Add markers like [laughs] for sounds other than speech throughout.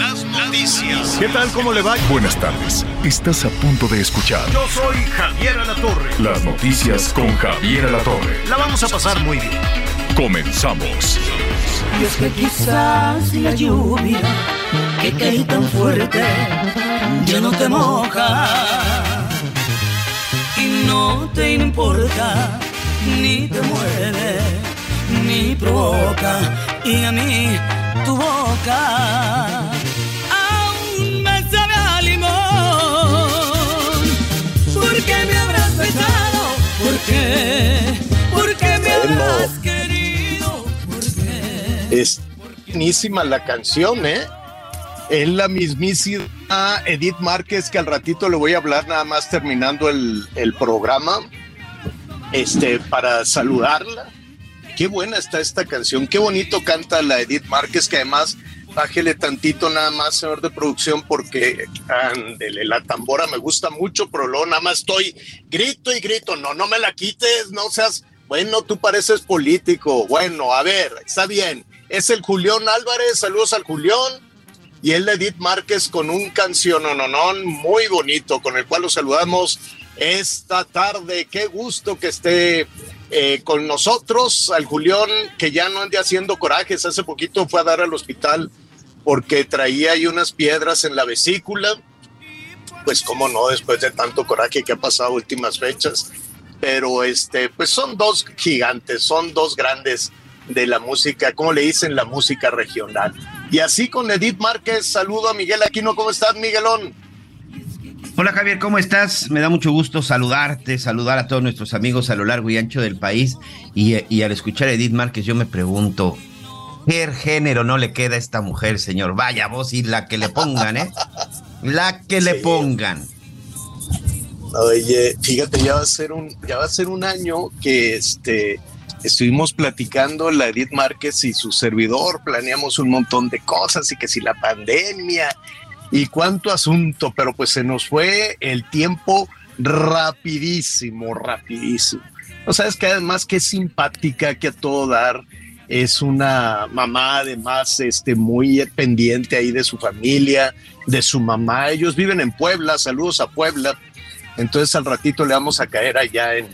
Las noticias. ¿Qué tal? ¿Cómo le va? Buenas tardes. Estás a punto de escuchar Yo soy Javier Alatorre. las noticias con Javier Alatorre. La vamos a pasar muy bien. Comenzamos. Y es que quizás la lluvia que cae tan fuerte ya no te moja y no te importa ni te mueve ni provoca y a mí tu boca qué? ¿Por qué me habrás querido? ¿Por qué? Es buenísima la canción, ¿eh? Es la mismísima Edith Márquez que al ratito le voy a hablar nada más terminando el, el programa, este, para saludarla. Qué buena está esta canción, qué bonito canta la Edith Márquez, que además bájele tantito nada más, señor de producción, porque ándele, la tambora me gusta mucho, pero luego nada más estoy grito y grito, no, no me la quites, no seas, bueno, tú pareces político, bueno, a ver, está bien, es el Julián Álvarez, saludos al Julián, y el Edith Márquez con un canción muy bonito, con el cual los saludamos esta tarde, qué gusto que esté eh, con nosotros, al Julián, que ya no ande haciendo corajes, hace poquito fue a dar al hospital porque traía ahí unas piedras en la vesícula, pues cómo no, después de tanto coraje que ha pasado últimas fechas, pero este, pues son dos gigantes, son dos grandes de la música, como le dicen, la música regional. Y así con Edith Márquez, saludo a Miguel Aquino, ¿cómo estás, Miguelón? Hola Javier, ¿cómo estás? Me da mucho gusto saludarte, saludar a todos nuestros amigos a lo largo y ancho del país. Y, y al escuchar a Edith Márquez, yo me pregunto, ¿qué género no le queda a esta mujer, señor? Vaya voz y la que le pongan, ¿eh? La que le pongan. Oye, fíjate, ya va a ser un, ya va a ser un año que este estuvimos platicando la Edith Márquez y su servidor, planeamos un montón de cosas y que si la pandemia y cuánto asunto, pero pues se nos fue el tiempo rapidísimo, rapidísimo. O sea, es que además que es simpática, que a todo dar, es una mamá además este, muy pendiente ahí de su familia, de su mamá. Ellos viven en Puebla, saludos a Puebla. Entonces al ratito le vamos a caer allá en,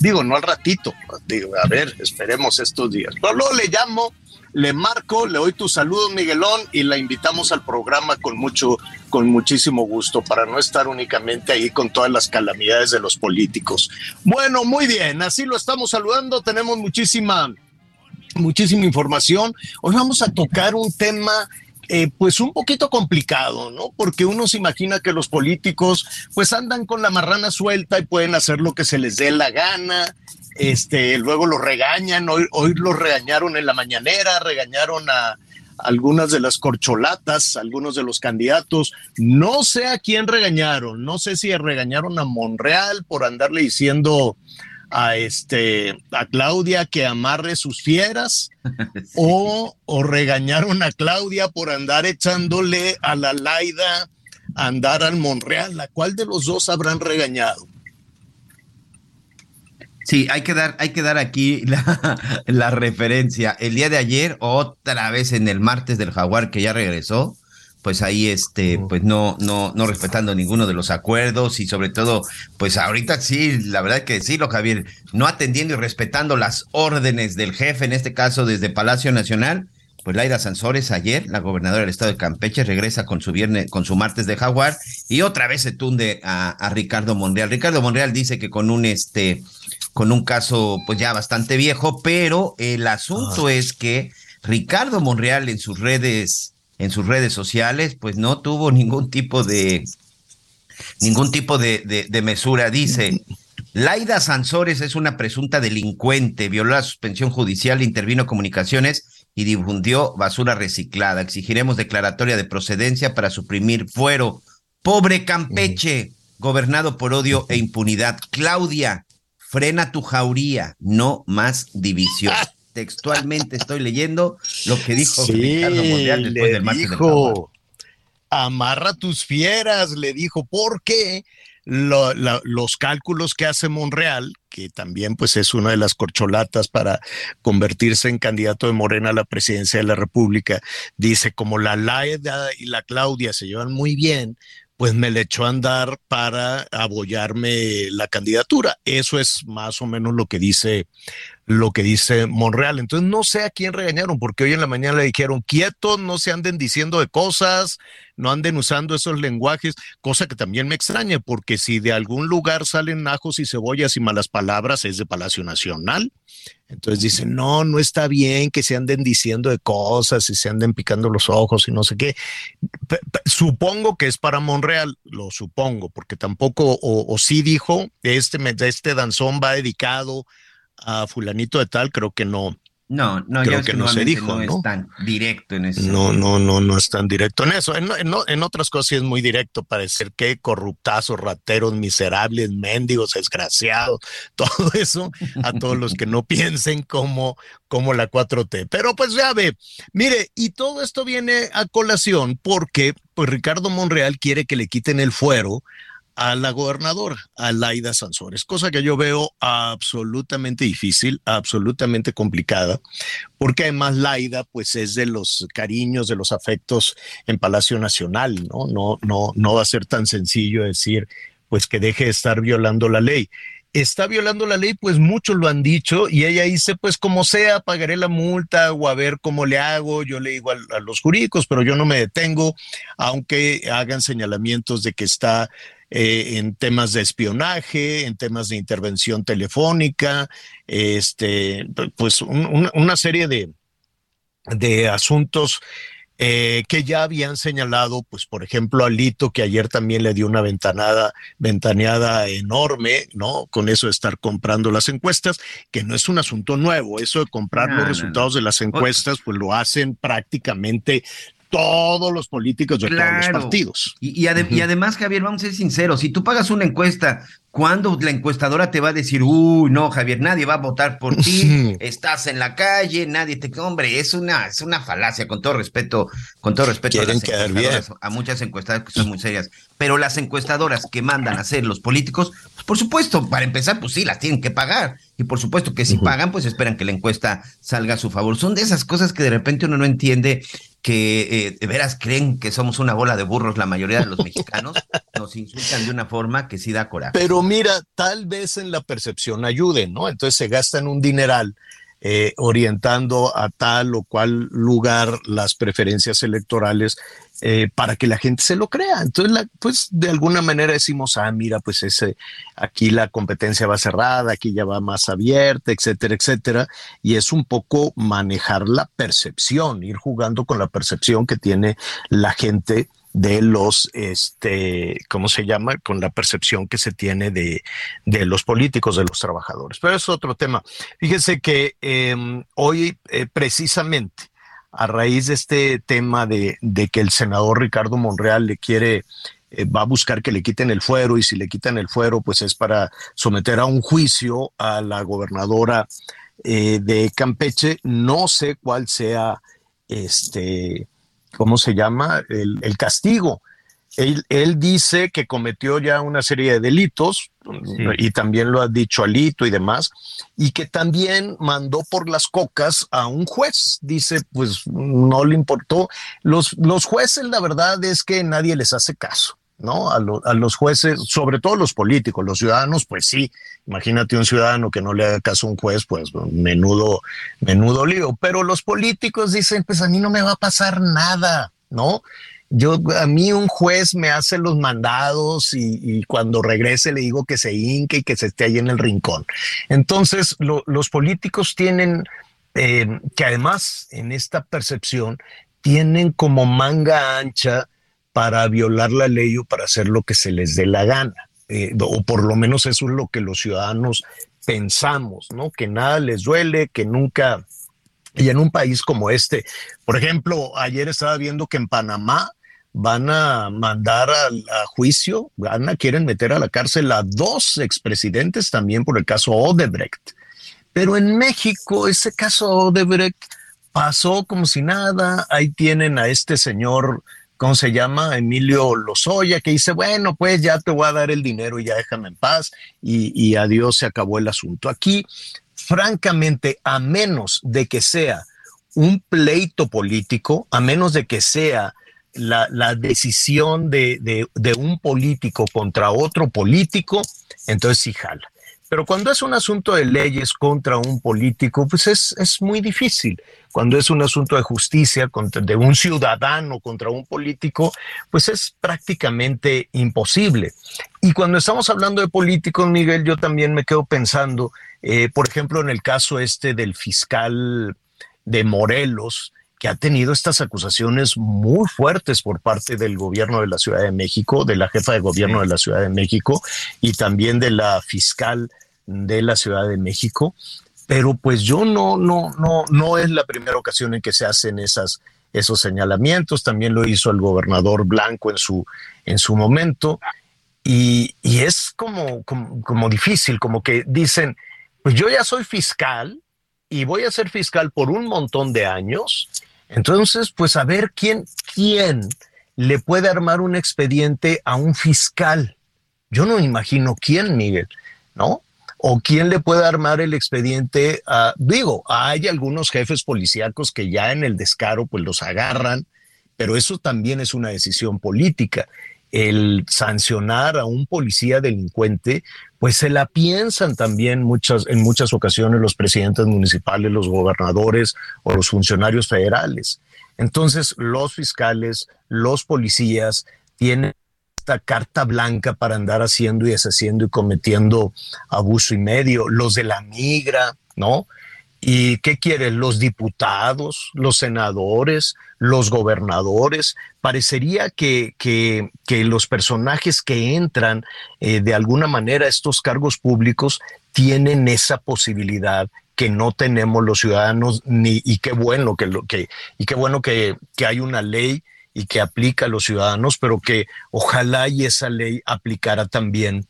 digo, no al ratito, digo, a ver, esperemos estos días. Pero luego le llamo, le marco, le doy tus saludos, Miguelón, y la invitamos al programa con mucho, con muchísimo gusto, para no estar únicamente ahí con todas las calamidades de los políticos. Bueno, muy bien, así lo estamos saludando, tenemos muchísima, muchísima información. Hoy vamos a tocar un tema eh, pues un poquito complicado, ¿no? Porque uno se imagina que los políticos pues andan con la marrana suelta y pueden hacer lo que se les dé la gana, este, luego los regañan, hoy, hoy los regañaron en la mañanera, regañaron a algunas de las corcholatas, algunos de los candidatos, no sé a quién regañaron, no sé si regañaron a Monreal por andarle diciendo a este a Claudia que amarre sus fieras [laughs] o, o regañaron a Claudia por andar echándole a la Laida a andar al Monreal. ¿La cuál de los dos habrán regañado? Sí, hay que dar, hay que dar aquí la, [laughs] la referencia. El día de ayer, otra vez en el martes del Jaguar, que ya regresó, pues ahí este, pues no, no, no respetando ninguno de los acuerdos y sobre todo, pues ahorita sí, la verdad que sí, lo Javier, no atendiendo y respetando las órdenes del jefe, en este caso desde Palacio Nacional, pues Laida Sansores ayer, la gobernadora del estado de Campeche, regresa con su viernes, con su martes de Jaguar y otra vez se tunde a, a Ricardo Monreal. Ricardo Monreal dice que con un este, con un caso pues ya bastante viejo, pero el asunto es que Ricardo Monreal en sus redes en sus redes sociales, pues no tuvo ningún tipo de ningún tipo de, de, mesura. Dice, Laida Sansores es una presunta delincuente, violó la suspensión judicial, intervino comunicaciones y difundió basura reciclada. Exigiremos declaratoria de procedencia para suprimir fuero. Pobre Campeche, gobernado por odio e impunidad. Claudia, frena tu jauría, no más división. Textualmente estoy leyendo lo que dijo Ricardo Monreal después del martes dijo, Amarra tus fieras, le dijo, porque los cálculos que hace Monreal, que también pues es una de las corcholatas para convertirse en candidato de Morena a la presidencia de la República, dice como la Laida y la Claudia se llevan muy bien, pues me le echó a andar para apoyarme la candidatura. Eso es más o menos lo que dice lo que dice Monreal. Entonces no sé a quién regañaron, porque hoy en la mañana le dijeron, quietos, no se anden diciendo de cosas, no anden usando esos lenguajes, cosa que también me extraña, porque si de algún lugar salen ajos y cebollas y malas palabras, es de Palacio Nacional. Entonces dicen, no, no está bien que se anden diciendo de cosas y se anden picando los ojos y no sé qué. supongo que es para Monreal, lo supongo, porque tampoco, o, sí dijo, este, este danzón va dedicado a fulanito de tal, creo que no, no, no, creo que no se dijo, no, es tan directo en eso. No, no, no, no es tan directo en eso. En, en, otras cosas sí es muy directo para decir que corruptazos, rateros, miserables, mendigos, desgraciados, [laughs] todo eso a todos los que no [laughs] piensen como, como la 4T. Pero pues ya ve, mire, y todo esto viene a colación porque pues Ricardo Monreal quiere que le quiten el fuero a la gobernadora, a Laida Sansores, cosa que yo veo absolutamente difícil, absolutamente complicada, porque además Laida pues es de los cariños, de los afectos en Palacio Nacional, ¿no? No, no, va a ser tan sencillo decir pues que deje de estar violando la ley está violando la ley, pues muchos lo han dicho y ella dice, pues como sea, pagaré la multa o a ver cómo le hago, yo le digo a, a los jurídicos, pero yo no me detengo, aunque hagan señalamientos de que está eh, en temas de espionaje, en temas de intervención telefónica, este, pues una serie de, de asuntos eh, que ya habían señalado, pues por ejemplo, a Lito, que ayer también le dio una ventanada, ventaneada enorme, ¿no? Con eso de estar comprando las encuestas, que no es un asunto nuevo, eso de comprar los resultados de las encuestas, pues lo hacen prácticamente todos los políticos de todos los partidos. Y, además, Javier, vamos a ser sinceros, si tú pagas una encuesta, cuando la encuestadora te va a decir, uy, no, Javier, nadie va a votar por ti, estás en la calle, nadie te... Hombre, es una, es una falacia, con todo respeto, con todo respeto a, a muchas encuestadoras que son muy serias, pero las encuestadoras que mandan a hacer los políticos, pues por supuesto, para empezar, pues sí, las tienen que pagar. Y por supuesto que si pagan, pues esperan que la encuesta salga a su favor. Son de esas cosas que de repente uno no entiende que eh, de veras creen que somos una bola de burros la mayoría de los mexicanos, nos insultan de una forma que sí da coraje. Pero mira, tal vez en la percepción ayude, ¿no? Entonces se gastan un dineral eh, orientando a tal o cual lugar las preferencias electorales eh, para que la gente se lo crea. Entonces, pues de alguna manera decimos, ah, mira, pues ese, aquí la competencia va cerrada, aquí ya va más abierta, etcétera, etcétera. Y es un poco manejar la percepción, ir jugando con la percepción que tiene la gente de los, este, ¿cómo se llama? Con la percepción que se tiene de, de los políticos, de los trabajadores. Pero es otro tema. Fíjese que em, hoy eh, precisamente a raíz de este tema de, de, que el senador Ricardo Monreal le quiere, eh, va a buscar que le quiten el fuero y si le quitan el fuero, pues es para someter a un juicio a la gobernadora eh, de Campeche. No sé cuál sea este ¿cómo se llama? El, castigo. Él, dice que cometió ya una serie de delitos y también lo ha dicho Alito y demás, y que también mandó por las cocas a un juez. Dice, pues no le importó. Los, los jueces, la verdad es que nadie les hace caso. ¿No? A, a, los jueces, sobre todo los políticos, los ciudadanos, pues sí, imagínate un ciudadano que no le haga caso a un juez, pues menudo, menudo lío, pero los políticos dicen, pues a mí no me va a pasar nada, ¿no? Yo, a mí un juez me hace los mandados y, cuando regrese le digo que se hinque y que se esté ahí en el rincón. Entonces, los políticos tienen, eh, que además en esta percepción, tienen como manga ancha para violar la ley o para hacer lo que se les dé la gana. Eh, o por lo menos eso es lo que los ciudadanos pensamos, ¿no? Que nada les duele, que nunca Y en un país como este, por ejemplo, ayer estaba viendo que en Panamá van a mandar a, juicio, van a, quieren meter a la cárcel a dos expresidentes también por el caso Odebrecht. Pero en México ese caso Odebrecht pasó como si nada. Ahí tienen a este señor, ¿cómo se llama? Emilio Lozoya, que dice, bueno, pues ya te voy a dar el dinero y ya déjame en paz y, y adiós, se acabó el asunto. Aquí, francamente, a menos de que sea un pleito político, a menos de que sea la, la decisión de, de, de, un político contra otro político, entonces sí jala. Pero cuando es un asunto de leyes contra un político, pues es, es muy difícil. Cuando es un asunto de justicia contra, de un ciudadano contra un político, pues es prácticamente imposible. Y cuando estamos hablando de políticos, Miguel, yo también me quedo pensando, eh, por ejemplo, en el caso este del fiscal de Morelos, que ha tenido estas acusaciones muy fuertes por parte del gobierno de la Ciudad de México, de la jefa de gobierno de la Ciudad de México y también de la fiscal de la Ciudad de México. Pero pues yo no, no, no, no es la primera ocasión en que se hacen esas, esos señalamientos. También lo hizo el gobernador Blanco en su, en su momento. Y, y es como, como, como difícil, como que dicen, pues yo ya soy fiscal y voy a ser fiscal por un montón de años entonces, pues a ver quién, quién le puede armar un expediente a un fiscal. Yo no imagino quién, Miguel, ¿no? O quién le puede armar el expediente a, digo, hay algunos jefes policíacos que ya en el descaro pues los agarran, pero eso también es una decisión política el sancionar a un policía delincuente, pues se la piensan también muchas, en muchas ocasiones los presidentes municipales, los gobernadores o los funcionarios federales. Entonces, los fiscales, los policías tienen esta carta blanca para andar haciendo y deshaciendo y cometiendo abuso y medio. Los de la migra, ¿no? ¿Y qué quieren? Los diputados, los senadores, los gobernadores. Parecería que, que, que los personajes que entran eh, de alguna manera a estos cargos públicos tienen esa posibilidad que no tenemos los ciudadanos, ni, y qué bueno que lo que, y qué bueno que, que hay una ley y que aplica a los ciudadanos, pero que ojalá y esa ley aplicara también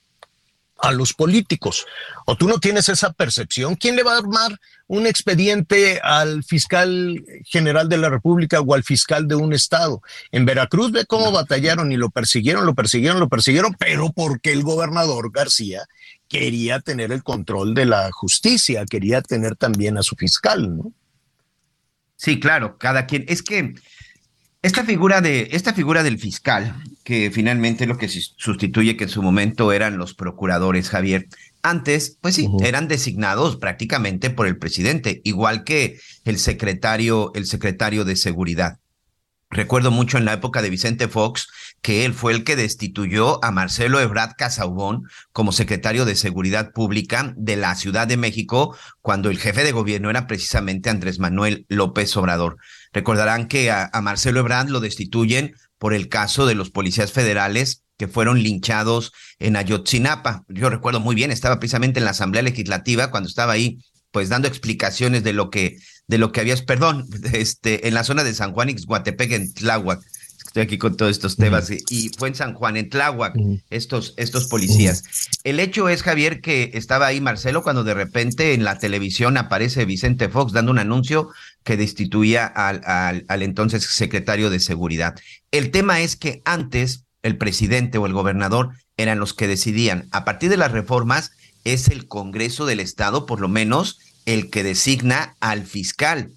a los políticos. O tú no tienes esa percepción. ¿Quién le va a armar un expediente al fiscal general de la República o al fiscal de un estado? En Veracruz ve cómo batallaron y lo persiguieron, lo persiguieron, lo persiguieron, pero porque el gobernador García quería tener el control de la justicia, quería tener también a su fiscal, ¿no? Sí, claro, cada quien. Es que esta figura, de, esta figura del fiscal, que finalmente lo que sustituye que en su momento eran los procuradores, Javier, antes, pues sí, uh -huh. eran designados prácticamente por el presidente, igual que el secretario, el secretario de seguridad. Recuerdo mucho en la época de Vicente Fox que él fue el que destituyó a Marcelo Ebrard Casaubón como secretario de Seguridad Pública de la Ciudad de México cuando el jefe de gobierno era precisamente Andrés Manuel López Obrador. Recordarán que a, Marcelo Ebrard lo destituyen por el caso de los policías federales que fueron linchados en Ayotzinapa. Yo recuerdo muy bien, estaba precisamente en la Asamblea Legislativa cuando estaba ahí pues dando explicaciones de lo que de lo que había, perdón, [laughs] este en la zona de San Juan Ixguatepec en Tláhuac. Estoy aquí con todos estos temas y fue en San Juan, en Tláhuac, estos, estos policías. El hecho es, Javier, que estaba ahí Marcelo cuando de repente en la televisión aparece Vicente Fox dando un anuncio que destituía al, al, al entonces secretario de Seguridad. El tema es que antes el presidente o el gobernador eran los que decidían. A partir de las reformas, es el Congreso del Estado, por lo menos, el que designa al fiscal.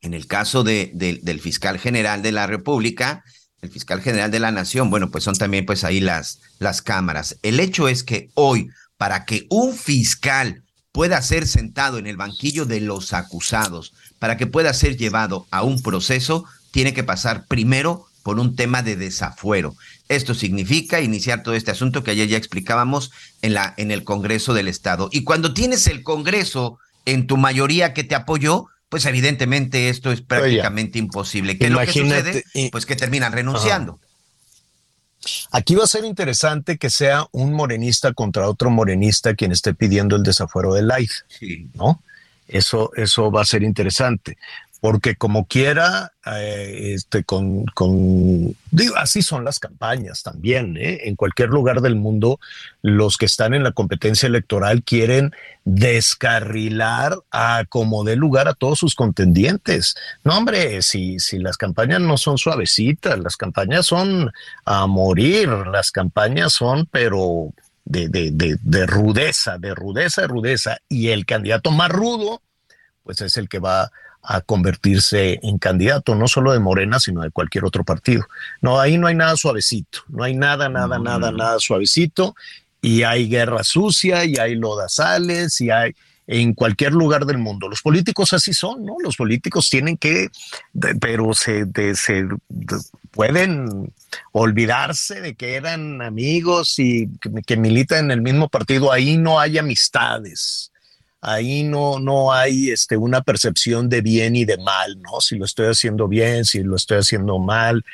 En el caso de, de, del fiscal general de la República, el fiscal general de la Nación, bueno, pues son también pues ahí las, las cámaras. El hecho es que hoy, para que un fiscal pueda ser sentado en el banquillo de los acusados, para que pueda ser llevado a un proceso, tiene que pasar primero por un tema de desafuero. Esto significa iniciar todo este asunto que ayer ya explicábamos en, la, en el Congreso del Estado. Y cuando tienes el Congreso en tu mayoría que te apoyó, pues evidentemente esto es prácticamente Oye, imposible. ¿Qué es lo que sucede? Pues que terminan renunciando. Ajá. Aquí va a ser interesante que sea un morenista contra otro morenista quien esté pidiendo el desafuero de Life, sí. ¿no? Eso, eso va a ser interesante porque como quiera, eh, este, con, con, digo, así son las campañas también, ¿eh? en cualquier lugar del mundo, los que están en la competencia electoral quieren descarrilar a como dé lugar a todos sus contendientes. No, hombre, si, si las campañas no son suavecitas, las campañas son a morir, las campañas son, pero de, de, de, de rudeza, de rudeza, de rudeza, y el candidato más rudo, pues es el que va a convertirse en candidato, no solo de Morena, sino de cualquier otro partido. No, ahí no hay nada suavecito, no hay nada, nada, nada, nada suavecito, y hay guerra sucia, y hay lodazales, y hay en cualquier lugar del mundo. Los políticos así son, ¿no? Los políticos tienen que, pero se, se pueden olvidarse de que eran amigos y que, que militan en el mismo partido. Ahí no hay amistades ahí no, no hay este, una percepción de bien y de mal, ¿no? Si lo estoy haciendo bien, si lo estoy haciendo mal,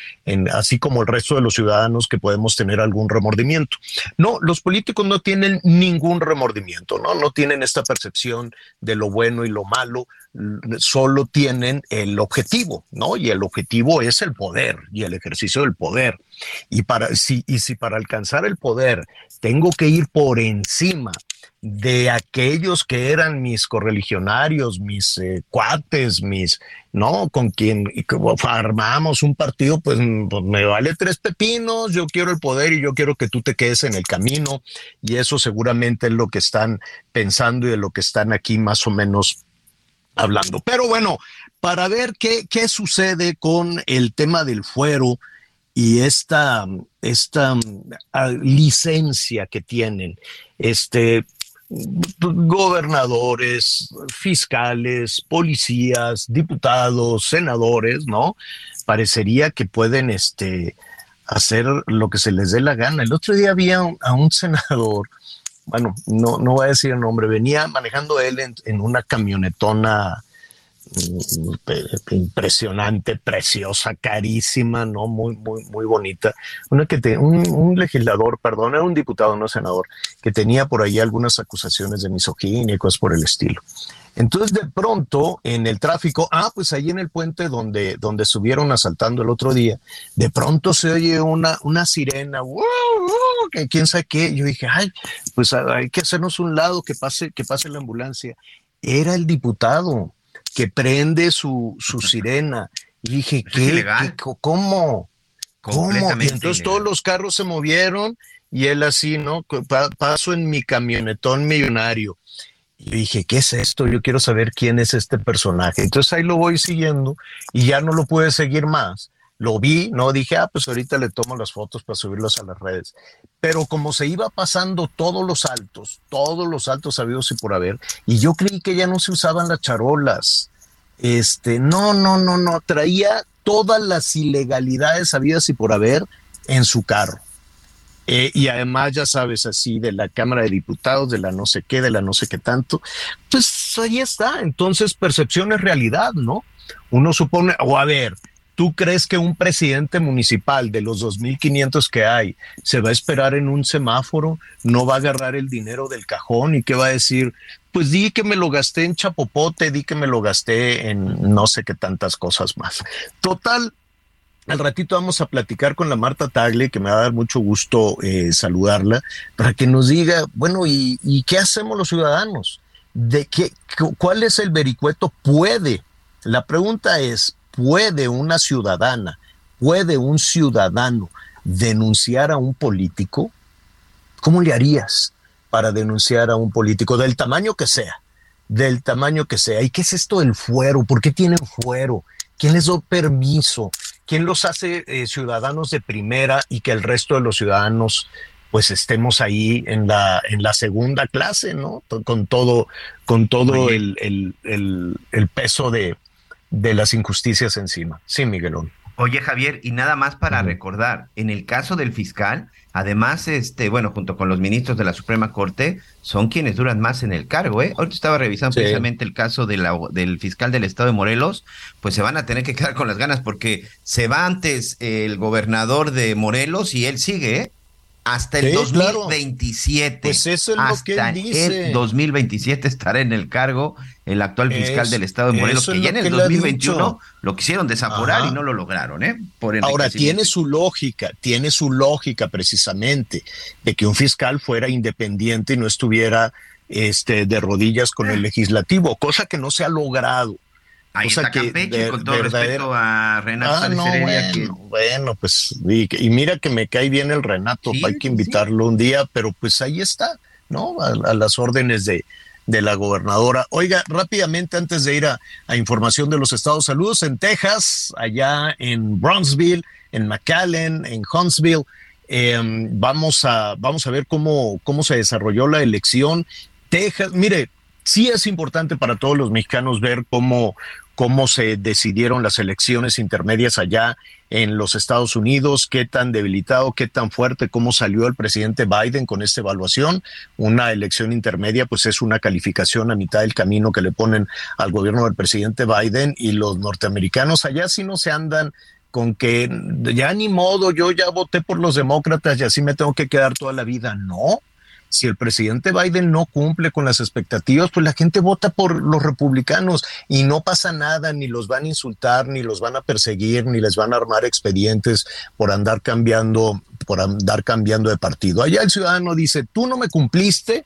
así como el resto de los ciudadanos que podemos tener algún remordimiento. No, los políticos no tienen ningún remordimiento, ¿no? No tienen esta percepción de lo bueno y lo malo, solo tienen el objetivo, ¿no? Y el objetivo es el poder y el ejercicio del poder. Y para si y si para alcanzar el poder tengo que ir por encima de aquellos que eran mis correligionarios, mis eh, cuates, mis, ¿no? Con quien armamos un partido, pues, pues, me vale tres pepinos, yo quiero el poder y yo quiero que tú te quedes en el camino. Y eso seguramente es lo que están pensando y de lo que están aquí más o menos hablando. Pero bueno, para ver qué, qué sucede con el tema del fuero y esta, esta ah, licencia que tienen, este, gobernadores, fiscales, policías, diputados, senadores, ¿no? Parecería que pueden este, hacer lo que se les dé la gana. El otro día había a un senador, bueno, no, no voy a decir el nombre, venía manejando él en una camionetona impresionante, preciosa, carísima, ¿no? Muy, muy, muy bonita. Una que te, un, legislador, perdón, era un diputado, no senador, que tenía por ahí algunas acusaciones de misoginia y cosas por el estilo. Entonces, de pronto, en el tráfico, ah, pues ahí en el puente donde, donde estuvieron asaltando el otro día, de pronto se oye una, una sirena, que quién sabe qué. Yo dije, ay, pues hay que hacernos un lado, que pase, que pase la ambulancia. Era el diputado que prende su, su [laughs] sirena. Y dije, ¿qué? ¿Cómo? ¿Cómo? Y entonces todos los carros se movieron y él así, ¿no? paso en mi camionetón millonario. Y dije, ¿qué es esto? Yo quiero saber quién es este personaje. Entonces ahí lo voy siguiendo y ya no lo pude seguir más. Lo vi, no dije, ah, pues ahorita le tomo las fotos para subirlas a las redes pero como se iba pasando todos los altos, todos los altos habidos y por haber, y yo creí que ya no se usaban las charolas. Este, no, no, no, no, traía todas las ilegalidades habidas y por haber en su carro. Eh, y además, ya sabes, así de la Cámara de Diputados, de la no sé qué, de la no sé qué tanto, pues ahí está. Entonces, percepción es realidad, ¿no? Uno supone, o a ver, ¿Tú crees que un presidente municipal de los 2.500 que hay se va a esperar en un semáforo? ¿No va a agarrar el dinero del cajón y qué va a decir? Pues di que me lo gasté en chapopote, di que me lo gasté en no sé qué tantas cosas más. Total, al ratito vamos a platicar con la Marta Tagle, que me va a dar mucho gusto eh, saludarla, para que nos diga, bueno, ¿y, ¿y, qué hacemos los ciudadanos? ¿De qué, ¿Cuál es el vericueto? Puede. La pregunta es, ¿Puede una ciudadana, puede un ciudadano denunciar a un político? ¿Cómo le harías para denunciar a un político del tamaño que sea? Del tamaño que sea. ¿Y qué es esto del fuero? ¿Por qué tienen fuero? ¿Quién les da permiso? ¿Quién los hace eh, ciudadanos de primera y que el resto de los ciudadanos pues estemos ahí en la, en la segunda clase, ¿no? Con todo, con todo el, el, el, peso de, de las injusticias encima. Sí, Miguelón. Oye, Javier, y nada más para recordar, en el caso del fiscal, además, este, bueno, junto con los ministros de la Suprema Corte, son quienes duran más en el cargo, ¿eh? Ahorita estaba revisando precisamente el caso de la, del fiscal del estado de Morelos, pues se van a tener que quedar con las ganas porque se va antes el gobernador de Morelos y él sigue, ¿eh? Hasta el 2027. Pues eso es lo que él dice. El 2027 estará en el cargo el actual fiscal del estado de Morelos, que ya en el 2021 lo quisieron desaforar y no lo lograron, ¿eh? Ahora, tiene su lógica, tiene su lógica precisamente de que un fiscal fuera independiente y no estuviera este, de rodillas con el ah. legislativo, cosa que no se ha logrado. Ahí está Campeche, con todo respeto a Renato ah, no, bueno, pues, y, mira que me cae bien el Renato, hay que invitarlo un día, pero pues ahí está, ¿no? A, las órdenes de, de la gobernadora. Oiga, rápidamente antes de ir a, información de los estados, saludos en Texas, allá en Brownsville, en McAllen, en Huntsville. Em, vamos a vamos a ver cómo cómo se desarrolló la elección. Texas, mire, sí es importante para todos los mexicanos ver cómo, cómo se decidieron las elecciones intermedias allá en los Estados Unidos, qué tan debilitado, qué tan fuerte, cómo salió el presidente Biden con esta evaluación. Una elección intermedia, pues es una calificación a mitad del camino que le ponen al gobierno del presidente Biden y los norteamericanos allá sí no se andan con que ya ni modo, yo ya voté por los demócratas y así me tengo que quedar toda la vida. No, si el presidente Biden no cumple con las expectativas, pues la gente vota por los republicanos y no pasa nada, ni los van a insultar, ni los van a perseguir, ni les van a armar expedientes por andar cambiando, por andar cambiando de partido. Allá el ciudadano dice, tú no me cumpliste,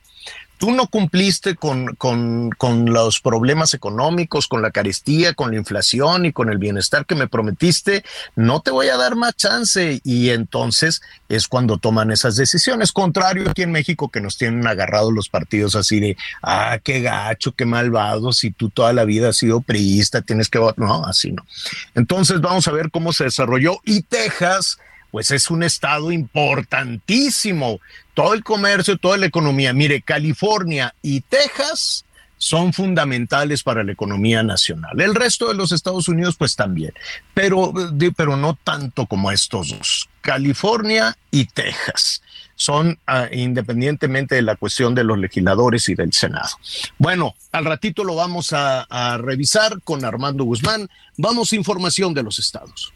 tú no cumpliste con, con, con, los problemas económicos, con la carestía, con la inflación y con el bienestar que me prometiste, no te voy a dar más chance. Y entonces es cuando toman esas decisiones. Contrario aquí en México que nos tienen agarrados los partidos así de, ah, qué gacho, qué malvado, si tú toda la vida has sido priista, tienes que. No, así no. Entonces vamos a ver cómo se desarrolló. Y Texas pues es un estado importantísimo. Todo el comercio, toda la economía. Mire, California y Texas son fundamentales para la economía nacional. El resto de los Estados Unidos, pues también, pero, pero no tanto como estos dos. California y Texas son ah, independientemente de la cuestión de los legisladores y del Senado. Bueno, al ratito lo vamos a revisar con Armando Guzmán. Vamos a información de los estados.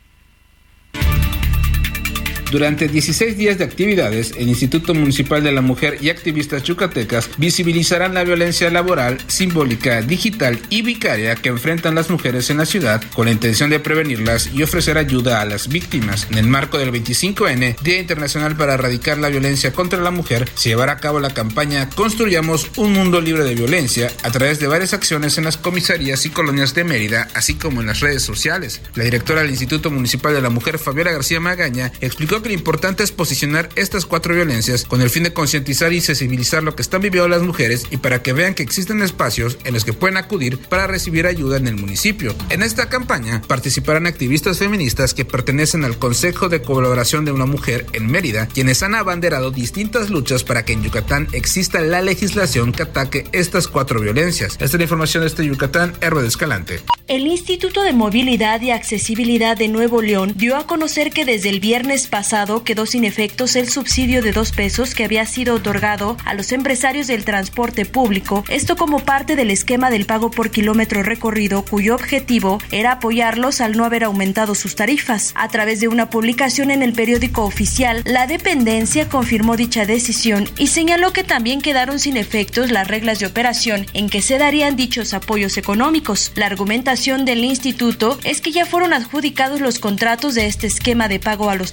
Durante 16 días de actividades, el Instituto Municipal de la Mujer y activistas chucatecas visibilizarán la violencia laboral, simbólica, digital y vicaria que enfrentan las mujeres en la ciudad con la intención de prevenirlas y ofrecer ayuda a las víctimas. En el marco del 25N, Día Internacional para Erradicar la Violencia contra la Mujer, se llevará a cabo la campaña Construyamos un mundo libre de violencia a través de varias acciones en las comisarías y colonias de Mérida, así como en las redes sociales. La directora del Instituto Municipal de la Mujer, Fabiola García Magaña, explicó que lo importante es posicionar estas cuatro violencias con el fin de concientizar y sensibilizar lo que están viviendo las mujeres y para que vean que existen espacios en los que pueden acudir para recibir ayuda en el municipio. En esta campaña participarán activistas feministas que pertenecen al Consejo de Colaboración de una Mujer en Mérida, quienes han abanderado distintas luchas para que en Yucatán exista la legislación que ataque estas cuatro violencias. Esta es la información de este Yucatán, Héroe de Escalante. El Instituto de Movilidad y Accesibilidad de Nuevo León dio a conocer que desde el viernes pasado quedó sin efectos el subsidio de dos pesos que había sido otorgado a los empresarios del transporte público, esto como parte del esquema del pago por kilómetro recorrido cuyo objetivo era apoyarlos al no haber aumentado sus tarifas. A través de una publicación en el periódico oficial, la dependencia confirmó dicha decisión y señaló que también quedaron sin efectos las reglas de operación en que se darían dichos apoyos económicos. La argumentación del instituto es que ya fueron adjudicados los contratos de este esquema de pago a los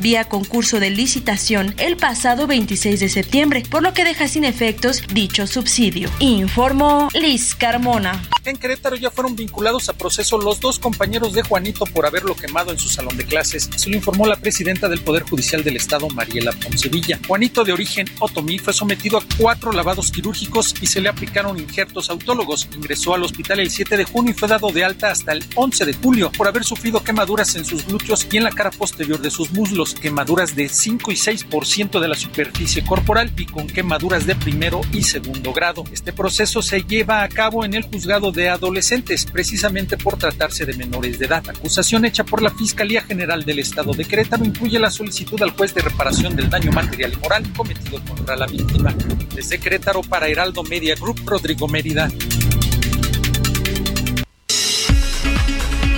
vía concurso de licitación el pasado 26 de septiembre, por lo que deja sin efectos dicho subsidio. Informó Liz Carmona. En Querétaro ya fueron vinculados a proceso los dos compañeros de Juanito por haberlo quemado en su salón de clases, se lo informó la presidenta del Poder Judicial del Estado, Mariela Poncevilla. Juanito, de origen otomí, fue sometido a cuatro lavados quirúrgicos y se le aplicaron injertos autólogos. Ingresó al hospital el 7 de junio y fue dado de alta hasta el 11 de julio por haber sufrido quemaduras en sus glúteos y en la cara posterior de sus muslos, quemaduras de 5 y 6% de la superficie corporal y con quemaduras de primero y segundo grado. Este proceso se lleva a cabo en el juzgado de adolescentes, precisamente por tratarse de menores de edad. La acusación hecha por la Fiscalía General del Estado de Querétaro incluye la solicitud al juez de reparación del daño material y moral cometido contra la víctima. Desde Querétaro para Heraldo Media Group, Rodrigo Mérida.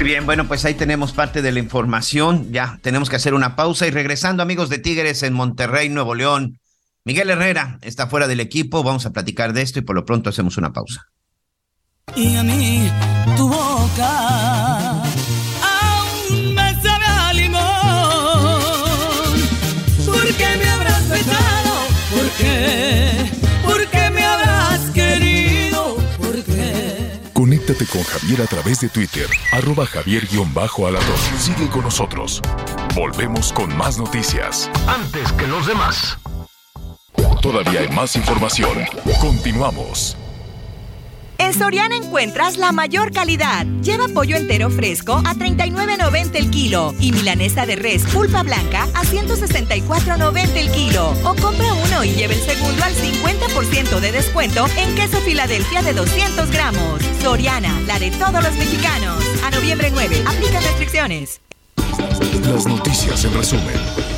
Bien, bueno, pues ahí tenemos parte de la información. Ya tenemos que hacer una pausa y regresando, amigos de Tigres en Monterrey, Nuevo León. Miguel Herrera está fuera del equipo. Vamos a platicar de esto y por lo pronto hacemos una pausa. Y a mí tu boca Conéctate con Javier a través de Twitter, arroba javier-alatón. Sigue con nosotros. Volvemos con más noticias. Antes que los demás. Todavía hay más información. Continuamos. En Soriana encuentras la mayor calidad. Lleva pollo entero fresco a 39.90 el kilo y milanesa de res pulpa blanca a 164.90 el kilo. O compra uno y lleve el segundo al 50% de descuento en queso Filadelfia de 200 gramos. Soriana, la de todos los mexicanos. A noviembre 9, aplica restricciones. Las noticias en resumen.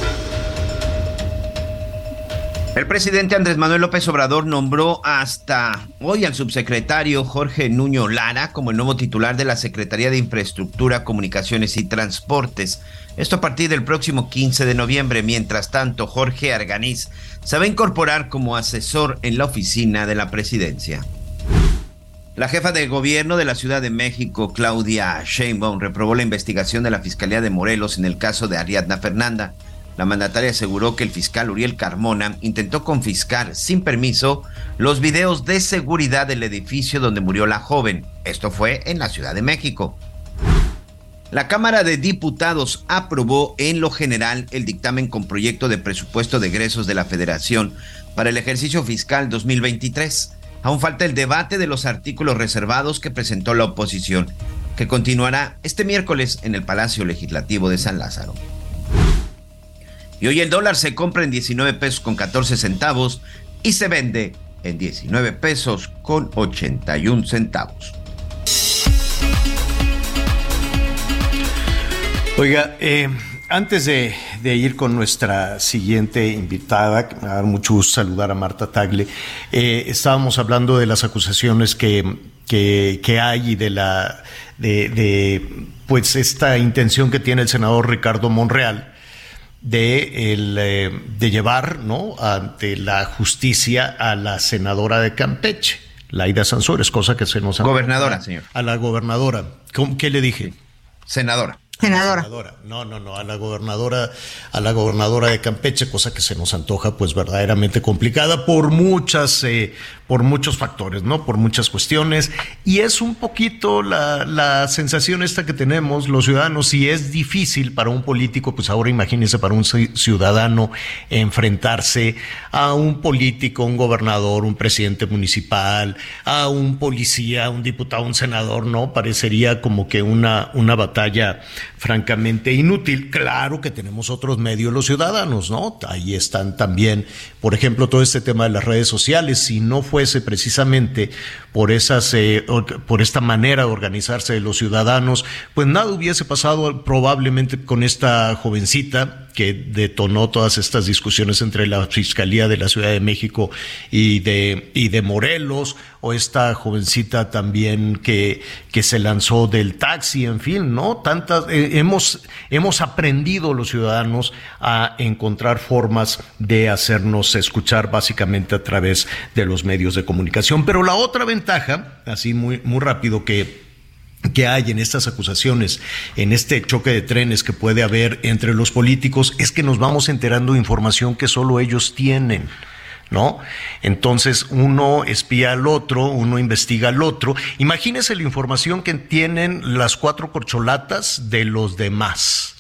El presidente Andrés Manuel López Obrador nombró hasta hoy al subsecretario Jorge Nuño Lara como el nuevo titular de la Secretaría de Infraestructura, Comunicaciones y Transportes. Esto a partir del próximo 15 de noviembre. Mientras tanto, Jorge Arganiz se va a incorporar como asesor en la oficina de la presidencia. La jefa de gobierno de la Ciudad de México, Claudia Sheinbaum, reprobó la investigación de la Fiscalía de Morelos en el caso de Ariadna Fernanda. La mandataria aseguró que el fiscal Uriel Carmona intentó confiscar sin permiso los videos de seguridad del edificio donde murió la joven. Esto fue en la Ciudad de México. La Cámara de Diputados aprobó en lo general el dictamen con proyecto de presupuesto de egresos de la Federación para el ejercicio fiscal 2023. Aún falta el debate de los artículos reservados que presentó la oposición, que continuará este miércoles en el Palacio Legislativo de San Lázaro. Y hoy el dólar se compra en 19 pesos con 14 centavos y se vende en 19 pesos con 81 centavos. Oiga, eh, antes de, ir con nuestra siguiente invitada, me da mucho gusto saludar a Marta Tagle, eh, estábamos hablando de las acusaciones que, que, hay y de la de, pues esta intención que tiene el senador Ricardo Monreal de, el, eh, de llevar ¿no? ante la justicia a la senadora de Campeche, Laida Sansores, cosa que se nos ha... Gobernadora, señor. A la gobernadora. ¿Qué le dije? Senadora. Senadora. No, no, no, a la gobernadora, a la gobernadora de Campeche, cosa que se nos antoja pues verdaderamente complicada por muchas, eh, por muchos factores, ¿no? Por muchas cuestiones. Y es un poquito la, la sensación esta que tenemos los ciudadanos, si es difícil para un político, pues ahora imagínense para un ciudadano enfrentarse a un político, un gobernador, un presidente municipal, a un policía, un diputado, un senador, ¿no? Parecería como que una, una batalla francamente inútil. Claro que tenemos otros medios los ciudadanos, ¿no? Ahí están también, por ejemplo, todo este tema de las redes sociales. Si no fuese precisamente por esas, eh, por esta manera de organizarse de los ciudadanos, pues nada hubiese pasado probablemente con esta jovencita que detonó todas estas discusiones entre la Fiscalía de la Ciudad de México y de, y de Morelos, o esta jovencita también que, que se lanzó del taxi, en fin, ¿no? Tantas, eh, hemos, hemos aprendido los ciudadanos a encontrar formas de hacernos escuchar básicamente a través de los medios de comunicación. Pero la otra ventaja, así muy, muy rápido, que que hay en estas acusaciones, en este choque de trenes que puede haber entre los políticos, es que nos vamos enterando de información que solo ellos tienen. ¿No? Entonces uno espía al otro, uno investiga al otro. Imagínese la información que tienen las cuatro corcholatas de los demás.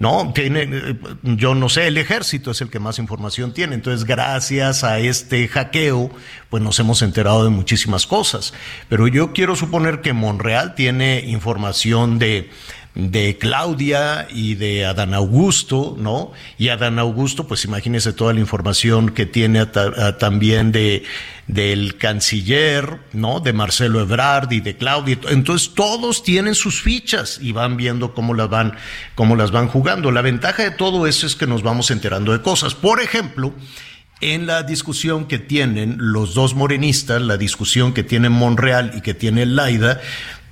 No, tiene, yo no sé, el ejército es el que más información tiene. Entonces, gracias a este hackeo, pues nos hemos enterado de muchísimas cosas. Pero yo quiero suponer que Monreal tiene información de, de Claudia y de Adán Augusto, ¿no? Y Adán Augusto, pues imagínese toda la información que tiene también de del canciller, ¿no? De Marcelo Ebrard y de Claudia. Entonces todos tienen sus fichas y van viendo cómo las van, cómo las van jugando. La ventaja de todo eso es que nos vamos enterando de cosas. Por ejemplo, en la discusión que tienen los dos morenistas, la discusión que tiene Monreal y que tiene Laida,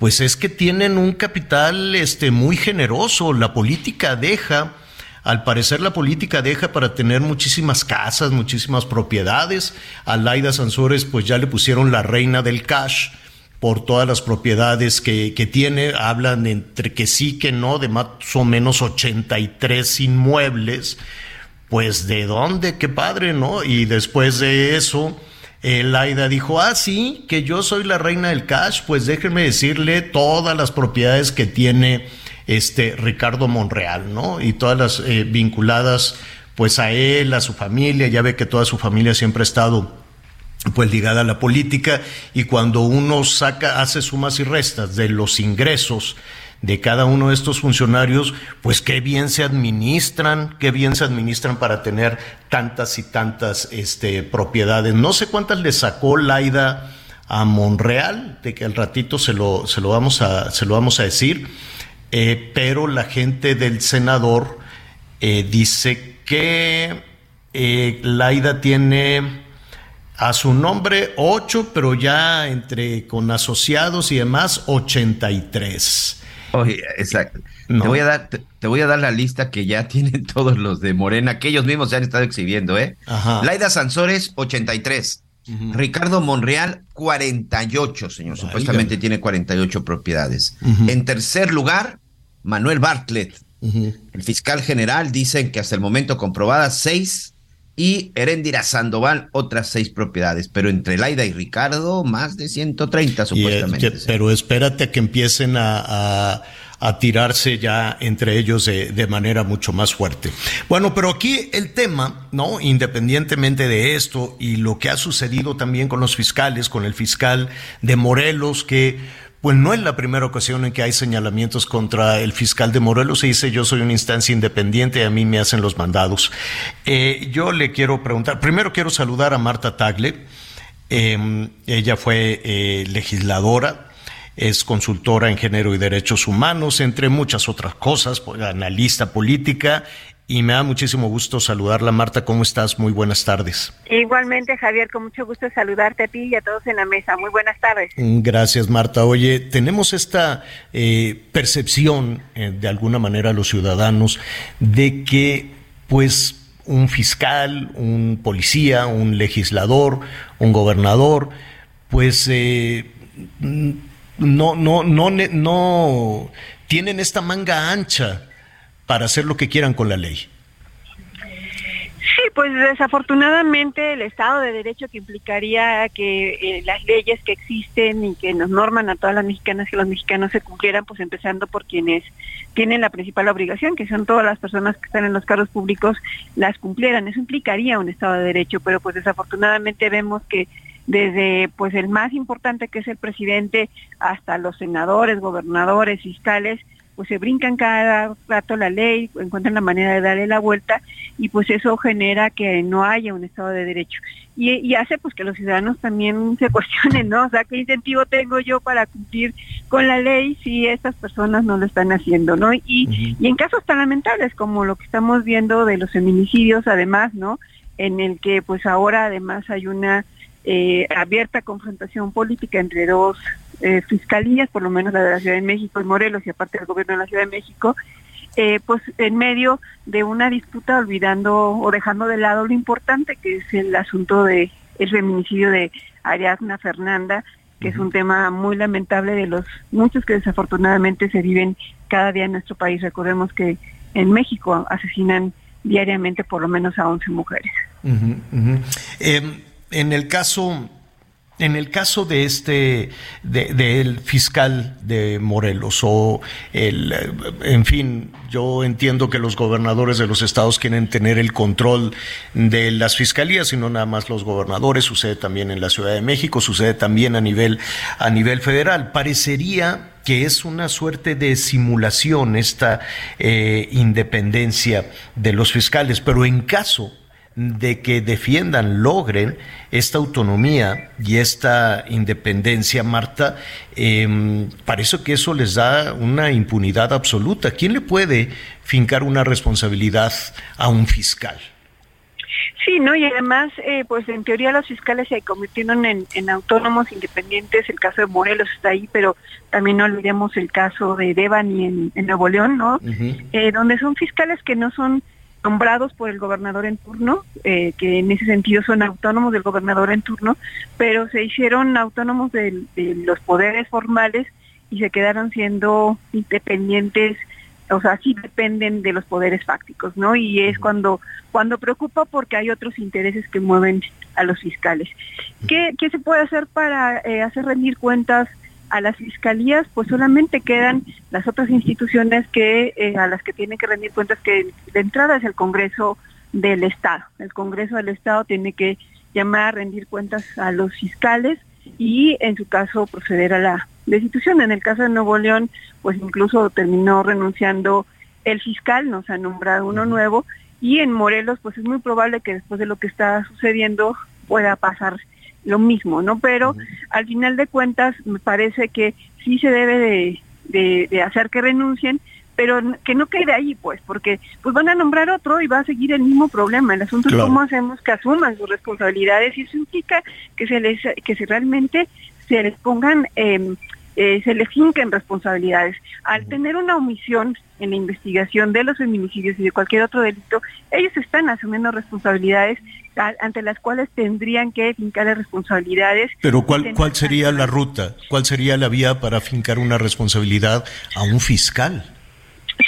pues es que tienen un capital este, muy generoso. La política deja, al parecer la política deja para tener muchísimas casas, muchísimas propiedades. A Laida Sansores pues ya le pusieron la reina del cash por todas las propiedades que, que, tiene, hablan entre que sí, que no, de más o menos 83 inmuebles, pues de dónde, qué padre, ¿no? Y después de eso, Laida dijo, ah, sí, que yo soy la reina del cash, pues déjenme decirle todas las propiedades que tiene este Ricardo Monreal, ¿no? Y todas las eh, vinculadas pues a él, a su familia, ya ve que toda su familia siempre ha estado pues ligada a la política y cuando uno saca, hace sumas y restas de los ingresos de cada uno de estos funcionarios, pues qué bien se administran, qué bien se administran para tener tantas y tantas este, propiedades. No sé cuántas le sacó Laida a Monreal, de que al ratito se lo, se lo, vamos, a, se lo vamos a decir, eh, pero la gente del senador eh, dice que eh, Laida tiene a su nombre ocho, pero ya entre con asociados y demás, 83. Oye, exacto. Te, voy a dar, te, voy a dar la lista que ya [laughs] tienen todos los de Morena, que ellos mismos se han estado exhibiendo, ¿eh? Laida Sansores, 83. Ricardo Monreal, 48, señor. Supuestamente tiene 48 propiedades. En tercer lugar, Manuel Bartlett. El fiscal general dicen que hasta el momento comprobadas seis y Herendira Sandoval otras seis propiedades, pero entre Laida y Ricardo más de 130 supuestamente. pero espérate a que empiecen a, a, tirarse ya entre ellos de, de, manera mucho más fuerte. Bueno, pero aquí el tema, ¿no? Independientemente de esto y lo que ha sucedido también con los fiscales, con el fiscal de Morelos, que pues no es la primera ocasión en que hay señalamientos contra el fiscal de Morelos. Se dice yo soy una instancia independiente a mí me hacen los mandados. Eh, yo le quiero preguntar, primero quiero saludar a Marta Tagle. Em, ella fue eh, legisladora, es consultora en género y derechos humanos, entre muchas otras cosas, analista política y me da muchísimo gusto saludarla. Marta, ¿cómo estás? Muy buenas tardes. Igualmente, Javier, con mucho gusto saludarte a ti y a todos en la mesa. Muy buenas tardes. Gracias, Marta. Oye, tenemos esta eh, percepción, eh, de alguna manera, los ciudadanos, de que, pues, un fiscal, un policía, un legislador, un gobernador, pues, eh, no, no, no, no tienen esta manga ancha para hacer lo que quieran con la ley. Sí, pues desafortunadamente el Estado de Derecho que implicaría que eh, las leyes que existen y que nos norman a todas las mexicanas y los mexicanos se cumplieran, pues empezando por quienes tienen la principal obligación, que son todas las personas que están en los cargos públicos, las cumplieran. Eso implicaría un Estado de Derecho, pero pues desafortunadamente vemos que desde pues el más importante que es el presidente hasta los senadores, gobernadores, fiscales, pues se brincan cada rato la ley, encuentran la manera de darle la vuelta y pues eso genera que no haya un Estado de Derecho. Y, hace pues que los ciudadanos también se cuestionen, ¿no? O sea, ¿qué incentivo tengo yo para cumplir con la ley si estas personas no lo están haciendo, ¿no? Y, y en casos tan lamentables como lo que estamos viendo de los feminicidios, además, ¿no? En el que pues ahora además hay una eh, abierta confrontación política entre dos eh, fiscalías, por lo menos la de la Ciudad de México y Morelos y aparte del gobierno de la Ciudad de México, eh, pues en medio de una disputa olvidando o dejando de lado lo importante que es el asunto de el feminicidio de Ariadna Fernanda, que es un tema muy lamentable de los muchos que desafortunadamente se viven cada día en nuestro país. Recordemos que en México asesinan diariamente por lo menos a 11 mujeres. Em, en el caso en el caso de este, del fiscal de Morelos, o el, en fin, yo entiendo que los gobernadores de los estados quieren tener el control de las fiscalías, y no nada más los gobernadores, sucede también en la Ciudad de México, sucede también a nivel, a nivel federal. Parecería que es una suerte de simulación esta eh, independencia de los fiscales, pero en caso de que defiendan, logren esta autonomía y esta independencia, Marta, eh, parece que eso les da una impunidad absoluta. ¿Quién le puede fincar una responsabilidad a un fiscal? Sí, ¿no? Y además, eh, pues en teoría los fiscales se convirtieron en, autónomos independientes, el caso de Morelos está ahí, pero también no olvidemos el caso de Devani en, en Nuevo León, ¿no? eh, donde son fiscales que no son nombrados por el gobernador en turno, eh, que en ese sentido son autónomos del gobernador en turno, pero se hicieron autónomos de, los poderes formales y se quedaron siendo independientes, o sea, sí dependen de los poderes fácticos, ¿no? Y es cuando, cuando preocupa porque hay otros intereses que mueven a los fiscales. ¿Qué, qué se puede hacer para eh, hacer rendir cuentas? A las fiscalías, pues solamente quedan las otras instituciones que eh, a las que tienen que rendir cuentas que de entrada es el Congreso del Estado. El Congreso del Estado tiene que llamar a rendir cuentas a los fiscales y en su caso proceder a la destitución. En el caso de Nuevo León, pues incluso terminó renunciando el fiscal, nos ha nombrado uno nuevo y en Morelos pues es muy probable que después de lo que está sucediendo pueda pasar lo mismo, ¿no? Pero al final de cuentas me parece que sí se debe de, hacer que renuncien, pero que no quede ahí, pues, porque pues van a nombrar otro y va a seguir el mismo problema. El asunto es cómo hacemos que asuman sus responsabilidades y eso implica que se les, que se realmente se les pongan, eh, eh, se les finquen responsabilidades. Al tener una omisión en la investigación de los feminicidios y de cualquier otro delito, ellos están asumiendo responsabilidades ante las cuales tendrían que fincar responsabilidades. Pero ¿cuál, ¿cuál sería la ruta? ¿Cuál sería la vía para fincar una responsabilidad a un fiscal?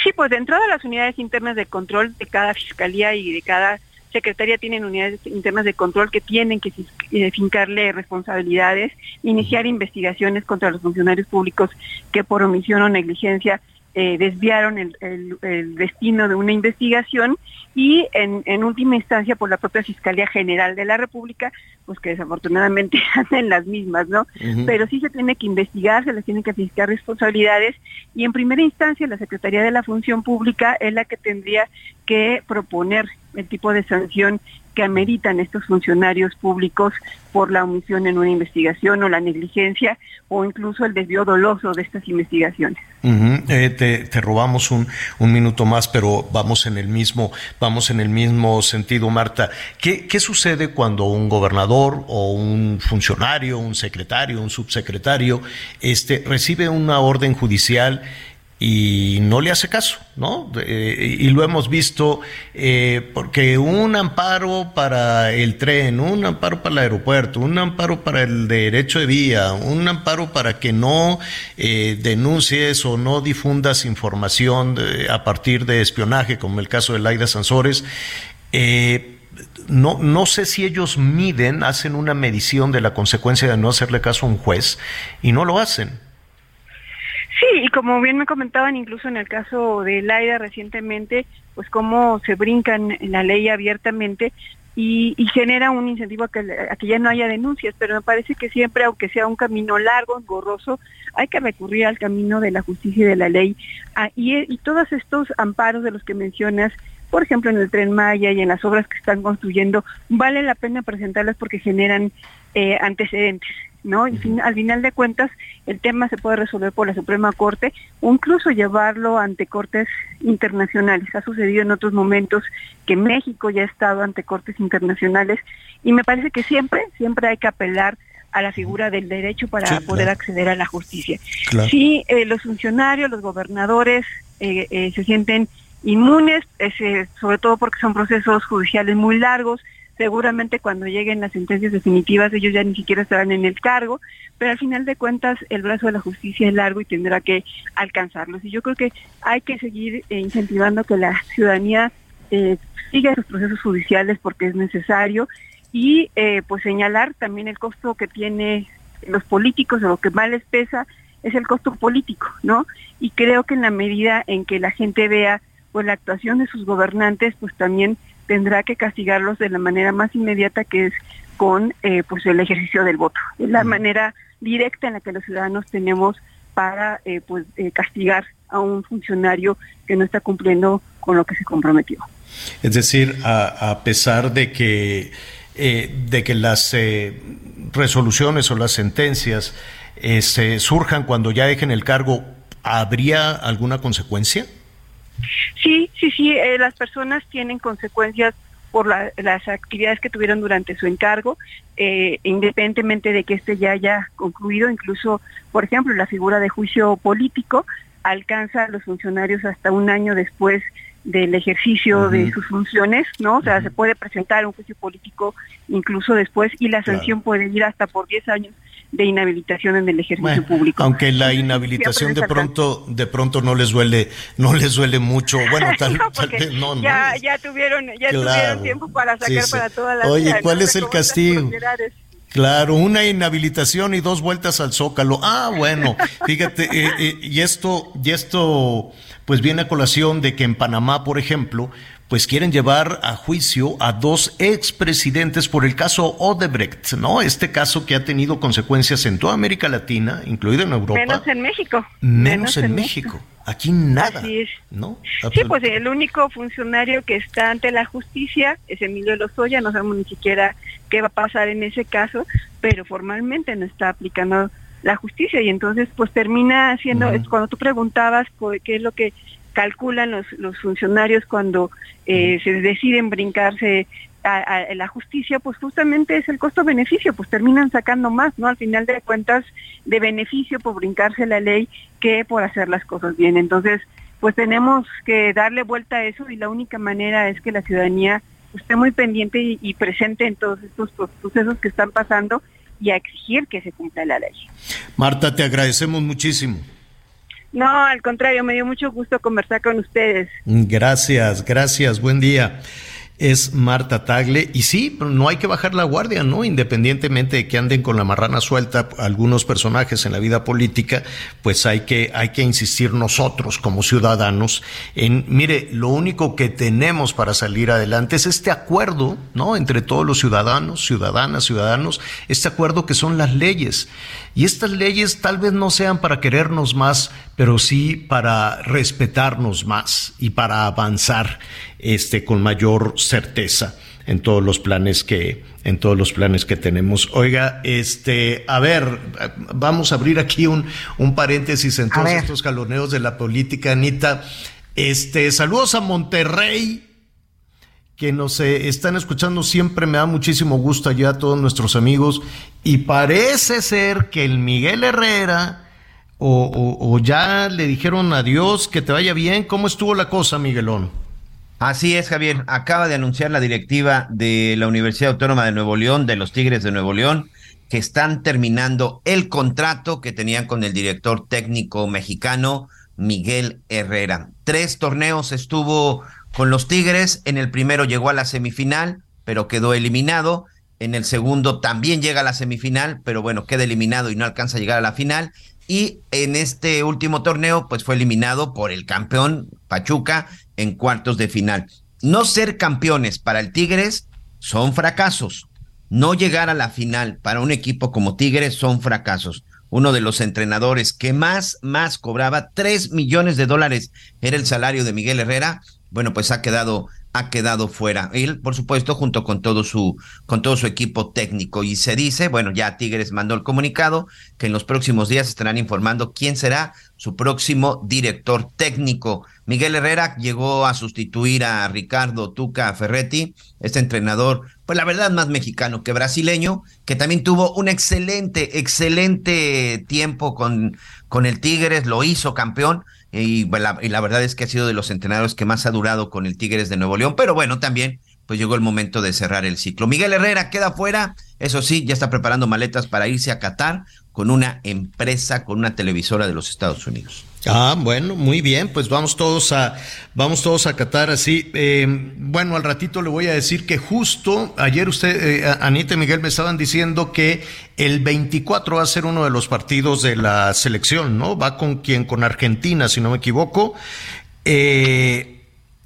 Sí, pues dentro de las unidades internas de control de cada fiscalía y de cada secretaría tienen unidades internas de control que tienen que eh, fincarle responsabilidades, iniciar investigaciones contra los funcionarios públicos que por omisión o negligencia eh, desviaron el, destino de una investigación y en, última instancia por la propia Fiscalía General de la República, pues que desafortunadamente [laughs] hacen las mismas, ¿no? Pero sí se tiene que investigar, se les tiene que fiscar responsabilidades y en primera instancia la Secretaría de la Función Pública es la que tendría que proponer el tipo de sanción que ameritan estos funcionarios públicos por la omisión en una investigación o la negligencia o incluso el desvío doloso de estas investigaciones. Eh, te, robamos un, minuto más, pero vamos en el mismo, vamos en el mismo sentido, Marta. ¿Qué, ¿Qué sucede cuando un gobernador o un funcionario, un secretario, un subsecretario, este, recibe una orden judicial y no le hace caso, ¿no? y lo hemos visto eh, porque un amparo para el tren, un amparo para el aeropuerto, un amparo para el derecho de vía, un amparo para que no eh, denuncies o no difundas información a partir de espionaje, como el caso de Laida Sansores. Eh, no, no sé si ellos miden, hacen una medición de la consecuencia de no hacerle caso a un juez y no lo hacen. Sí, y como bien me comentaban, incluso en el caso de Laida recientemente, pues cómo se brincan la ley abiertamente y, genera un incentivo a que, ya no haya denuncias, pero me parece que siempre, aunque sea un camino largo, engorroso, hay que recurrir al camino de la justicia y de la ley. Ah, y, todos estos amparos de los que mencionas, por ejemplo, en el tren Maya y en las obras que están construyendo, vale la pena presentarlas porque generan eh, antecedentes. ¿No? Y al final de cuentas, el tema se puede resolver por la Suprema Corte o incluso llevarlo ante cortes internacionales. Ha sucedido en otros momentos que México ya ha estado ante cortes internacionales y me parece que siempre, siempre hay que apelar a la figura del derecho para poder acceder a la justicia. Si eh, los funcionarios, los gobernadores eh, eh, se sienten inmunes, sobre todo porque son procesos judiciales muy largos, seguramente cuando lleguen las sentencias definitivas ellos ya ni siquiera estarán en el cargo, pero al final de cuentas el brazo de la justicia es largo y tendrá que alcanzarlos. Y yo creo que hay que seguir eh, incentivando que la ciudadanía eh, siga sus procesos judiciales porque es necesario y eh, pues señalar también el costo que tiene los políticos o lo que más les pesa es el costo político, ¿no? Y creo que en la medida en que la gente vea pues la actuación de sus gobernantes, pues también tendrá que castigarlos de la manera más inmediata que es con eh, pues el ejercicio del voto. Es la manera directa en la que los ciudadanos tenemos para eh, pues eh, castigar a un funcionario que no está cumpliendo con lo que se comprometió. Es decir, a, pesar de que de que las resoluciones o las sentencias se surjan cuando ya dejen el cargo, ¿habría alguna consecuencia? Sí, sí, sí, eh, las personas tienen consecuencias por las actividades que tuvieron durante su encargo, eh, independientemente de que este ya haya concluido, incluso, por ejemplo, la figura de juicio político alcanza a los funcionarios hasta un año después del ejercicio de sus funciones, ¿no? O sea, se puede presentar un juicio político incluso después y la sanción puede ir hasta por 10 años de inhabilitación en el ejercicio público. Aunque la inhabilitación de pronto de pronto no les duele no les duele mucho, [laughs] bueno, tal, vez [laughs] no, no. Ya, ya tuvieron ya tuvieron tiempo para sacar para toda la Oye, ¿cuál es el castigo? Claro, una inhabilitación y dos vueltas al zócalo. Ah, bueno, fíjate, eh, eh, y esto, y esto, pues viene a colación de que en Panamá, por ejemplo, pues quieren llevar a juicio a dos expresidentes por el caso Odebrecht, ¿no? Este caso que ha tenido consecuencias en toda América Latina, incluido en Europa. Menos en México. Menos, en, México. Aquí nada. ¿no? Sí, pues el único funcionario que está ante la justicia es Emilio Lozoya, no sabemos ni siquiera qué va a pasar en ese caso, pero formalmente no está aplicando la justicia y entonces pues termina siendo, es cuando tú preguntabas qué es lo que calculan los, los funcionarios cuando eh, se deciden brincarse a, la justicia, pues justamente es el costo-beneficio, pues terminan sacando más, ¿no? Al final de cuentas, de beneficio por brincarse la ley que por hacer las cosas bien. Entonces, pues tenemos que darle vuelta a eso y la única manera es que la ciudadanía esté muy pendiente y, y presente en todos estos procesos que están pasando y a exigir que se cumpla la ley. Marta, te agradecemos muchísimo. No, al contrario, me dio mucho gusto conversar con ustedes. Gracias, gracias, buen día es Marta Tagle. Y sí, no hay que bajar la guardia, ¿no? Independientemente de que anden con la marrana suelta algunos personajes en la vida política, pues hay que, hay que insistir nosotros como ciudadanos en, mire, lo único que tenemos para salir adelante es este acuerdo, ¿no? Entre todos los ciudadanos, ciudadanas, ciudadanos, este acuerdo que son las leyes. Y estas leyes tal vez no sean para querernos más, pero sí para respetarnos más y para avanzar este, con mayor certeza en todos los planes que en todos los planes que tenemos. Oiga, este, a ver, vamos a abrir aquí un, un paréntesis en todos estos caloneos de la política, Anita. Este, saludos a Monterrey, que nos eh, están escuchando siempre, me da muchísimo gusto allá a todos nuestros amigos. Y parece ser que el Miguel Herrera, o, o ya le dijeron adiós, que te vaya bien. ¿Cómo estuvo la cosa, Miguelón? Así es, Javier. Acaba de anunciar la directiva de la Universidad Autónoma de Nuevo León, de los Tigres de Nuevo León, que están terminando el contrato que tenían con el director técnico mexicano Miguel Herrera. Tres torneos estuvo con los Tigres. En el primero llegó a la semifinal, pero quedó eliminado. En el segundo también llega a la semifinal, pero bueno, queda eliminado y no alcanza a llegar a la final. Y en este último torneo, pues fue eliminado por el campeón Pachuca en cuartos de final. No ser campeones para el Tigres son fracasos. No llegar a la final para un equipo como Tigres son fracasos. Uno de los entrenadores que más, más cobraba, tres millones de dólares era el salario de Miguel Herrera, bueno, pues ha quedado ha quedado fuera. Él, por supuesto, junto con todo su, con todo su equipo técnico. Y se dice, bueno, ya Tigres mandó el comunicado que en los próximos días estarán informando quién será su próximo director técnico. Miguel Herrera llegó a sustituir a Ricardo Tuca Ferretti, este entrenador, pues la verdad más mexicano que brasileño, que también tuvo un excelente, excelente tiempo con, con el Tigres, lo hizo campeón, y la, verdad es que ha sido de los entrenadores que más ha durado con el Tigres de Nuevo León, pero bueno, también pues llegó el momento de cerrar el ciclo. Miguel Herrera queda fuera, eso sí, ya está preparando maletas para irse a Qatar con una empresa, con una televisora de los Estados Unidos. Ah, bueno, muy bien, pues vamos todos a, vamos todos a Qatar así. Eh, bueno, al ratito le voy a decir que justo ayer usted, eh, Anita y Miguel me estaban diciendo que el 24 va a ser uno de los partidos de la selección, ¿no? Va con quien, con Argentina, si no me equivoco. Eh,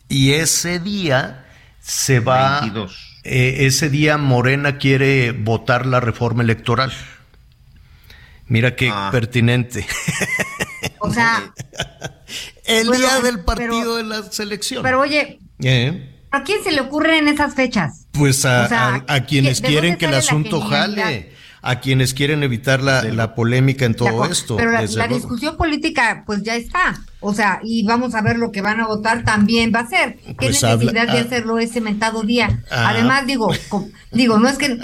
y ese día se va, ese día Morena quiere votar la reforma electoral. Mira qué ah. pertinente. [laughs] O sea. [laughs] el día del partido de la selección. Pero oye. Eh. ¿A quién se le ocurre en esas fechas? Pues a, quienes quieren que el asunto jale a quienes quieren evitar la, polémica en todo esto. Pero la, discusión política, pues ya está. O sea, y vamos a ver lo que van a votar también va a ser. ¿Qué pues necesidad de ah. hacerlo ese mentado día? Ah. Además, digo, digo, no es que,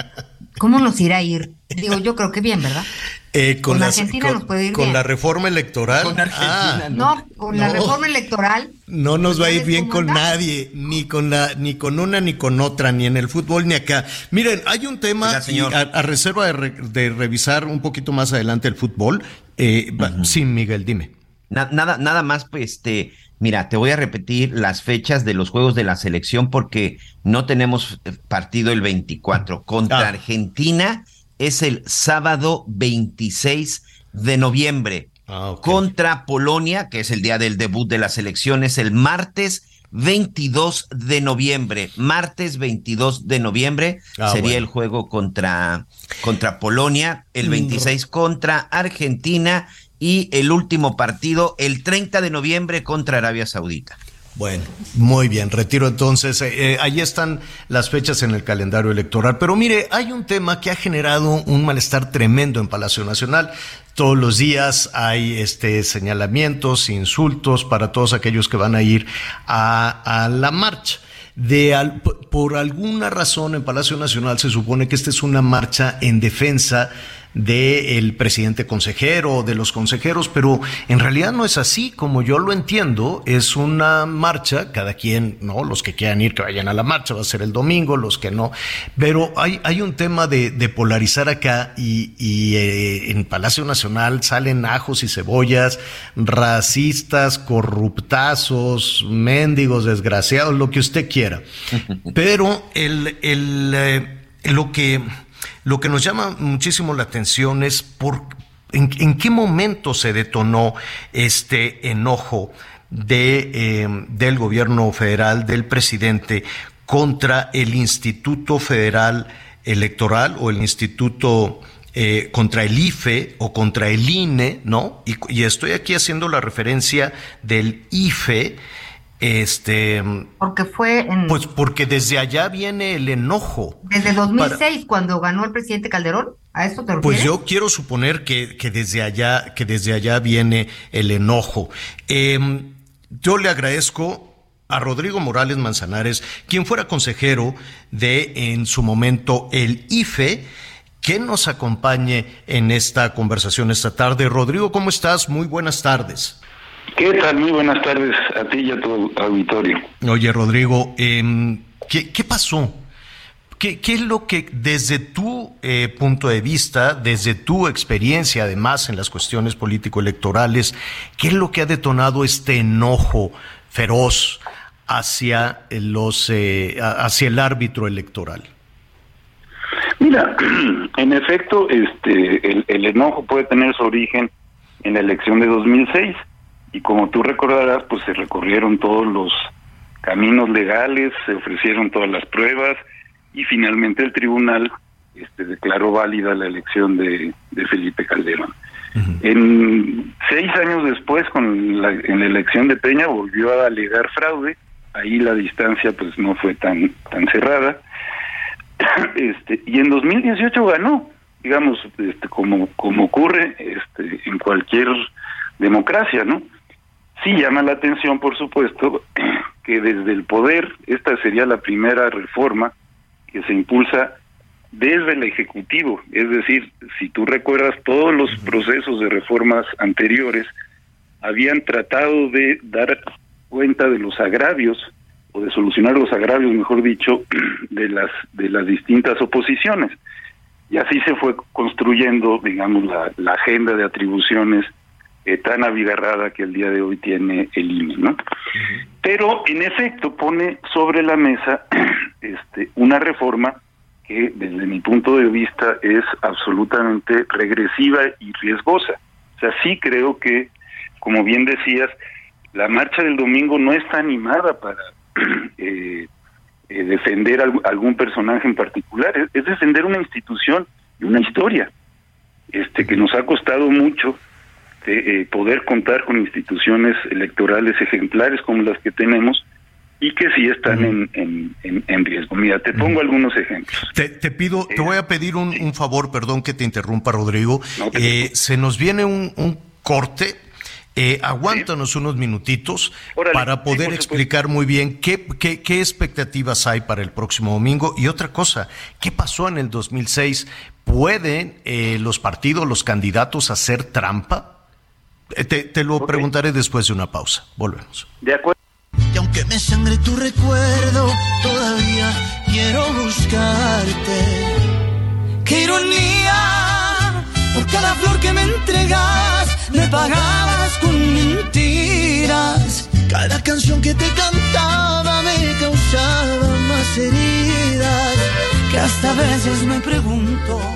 ¿cómo nos irá a ir? Digo, yo creo que bien, ¿verdad? [laughs] Eh, con, Argentina nos puede ir Con la reforma electoral. Con Argentina, ah, no. con la reforma electoral. No nos va a ir bien con nadie, ni con la, ni con una ni con otra, ni en el fútbol ni acá. Miren, hay un tema a, reserva de, revisar un poquito más adelante el fútbol. Eh, Sí, Miguel, dime. nada, nada más, pues, este, mira, te voy a repetir las fechas de los juegos de la selección porque no tenemos partido el 24 contra ah. Argentina es el sábado 26 de noviembre. Ah, Contra Polonia, que es el día del debut de las elecciones, el martes 22 de noviembre. Martes 22 de noviembre ah, sería el juego contra, contra Polonia, el 26 mm. contra Argentina y el último partido el 30 de noviembre contra Arabia Saudita. Bueno, muy bien, retiro entonces. Eh, eh, ahí están las fechas en el calendario electoral. Pero mire, hay un tema que ha generado un malestar tremendo en Palacio Nacional. Todos los días hay este señalamientos, insultos para todos aquellos que van a ir a, la marcha. De por alguna razón en Palacio Nacional se supone que esta es una marcha en defensa del presidente consejero o de los consejeros, pero en realidad no es así, como yo lo entiendo, es una marcha, cada quien, ¿no? Los que quieran ir, que vayan a la marcha, va a ser el domingo, los que no, pero hay, hay un tema de, polarizar acá y, eh, en Palacio Nacional salen ajos y cebollas, racistas, corruptazos, mendigos, desgraciados, lo que usted quiera, [laughs] pero el, el, eh, lo que lo que nos llama muchísimo la atención es en, qué momento se detonó este enojo em, del gobierno federal, del presidente, contra el Instituto Federal Electoral o el Instituto eh, contra el IFE o contra el INE, ¿no? y, estoy aquí haciendo la referencia del IFE, este. Porque fue en. Pues porque desde allá viene el enojo. Desde 2006, cuando ganó el presidente Calderón. ¿A esto te Pues yo quiero suponer que, desde allá, que desde allá viene el enojo. Em, yo le agradezco a Rodrigo Morales Manzanares, quien fuera consejero de en su momento el IFE, que nos acompañe en esta conversación esta tarde. Rodrigo, ¿cómo estás? Muy buenas tardes. ¿Qué tal? Muy buenas tardes a ti y a tu auditorio. Oye, Rodrigo, em, ¿qué, pasó? ¿Qué, es lo que desde tu eh, punto de vista, desde tu experiencia además en las cuestiones político-electorales, qué es lo que ha detonado este enojo feroz hacia, los, eh, hacia el árbitro electoral? Mira, [clears throat] en efecto, este, el, el enojo puede tener su origen en la elección de 2006 y como tú recordarás, pues se recorrieron todos los caminos legales, se ofrecieron todas las pruebas y finalmente el tribunal este, declaró válida la elección de, Felipe Calderón. En seis años después, con la, en la elección de Peña, volvió a alegar fraude. Ahí la distancia, pues, no fue tan tan cerrada. [clears throat] este y en 2018 ganó, digamos, este, como como ocurre este, en cualquier democracia, ¿no? Sí llama la atención, por supuesto, [clears throat] que desde el poder esta sería la primera reforma que se impulsa desde el Ejecutivo. Es decir, si tú recuerdas todos los procesos de reformas anteriores, habían tratado de dar cuenta de los agravios o de solucionar los agravios, mejor dicho, [clears throat] de las de las distintas oposiciones. Y así se fue construyendo, digamos, la, la agenda de atribuciones eh, tan abigarrada que el día de hoy tiene el INE, ¿no? Pero en efecto pone sobre la mesa [clears throat] este, una reforma que desde mi punto de vista es absolutamente regresiva y riesgosa. O sea, sí creo que, como bien decías, la marcha del domingo no está animada para [clears throat] eh, eh, defender algún personaje en particular, es, defender una institución y una historia, este que nos ha costado mucho eh, poder contar con instituciones electorales ejemplares como las que tenemos y que sí están en, en, riesgo. Mira, te pongo algunos ejemplos. Te, pido, te voy a pedir un, favor, perdón que te interrumpa, Rodrigo. Eh, se nos viene un, corte. Eh, aguántanos unos minutitos para poder explicar muy bien qué, qué, qué, expectativas hay para el próximo domingo. Y otra cosa, ¿qué pasó en el 2006? ¿Pueden eh, los partidos, los candidatos hacer trampa? Eh, te, te, lo preguntaré después de una pausa. Volvemos. De acuerdo. Y aunque me sangre tu recuerdo, todavía quiero buscarte. ¡Qué ironía! Por cada flor que me entregas, me pagabas con mentiras. Cada canción que te cantaba me causaba más heridas. Que hasta a veces me pregunto.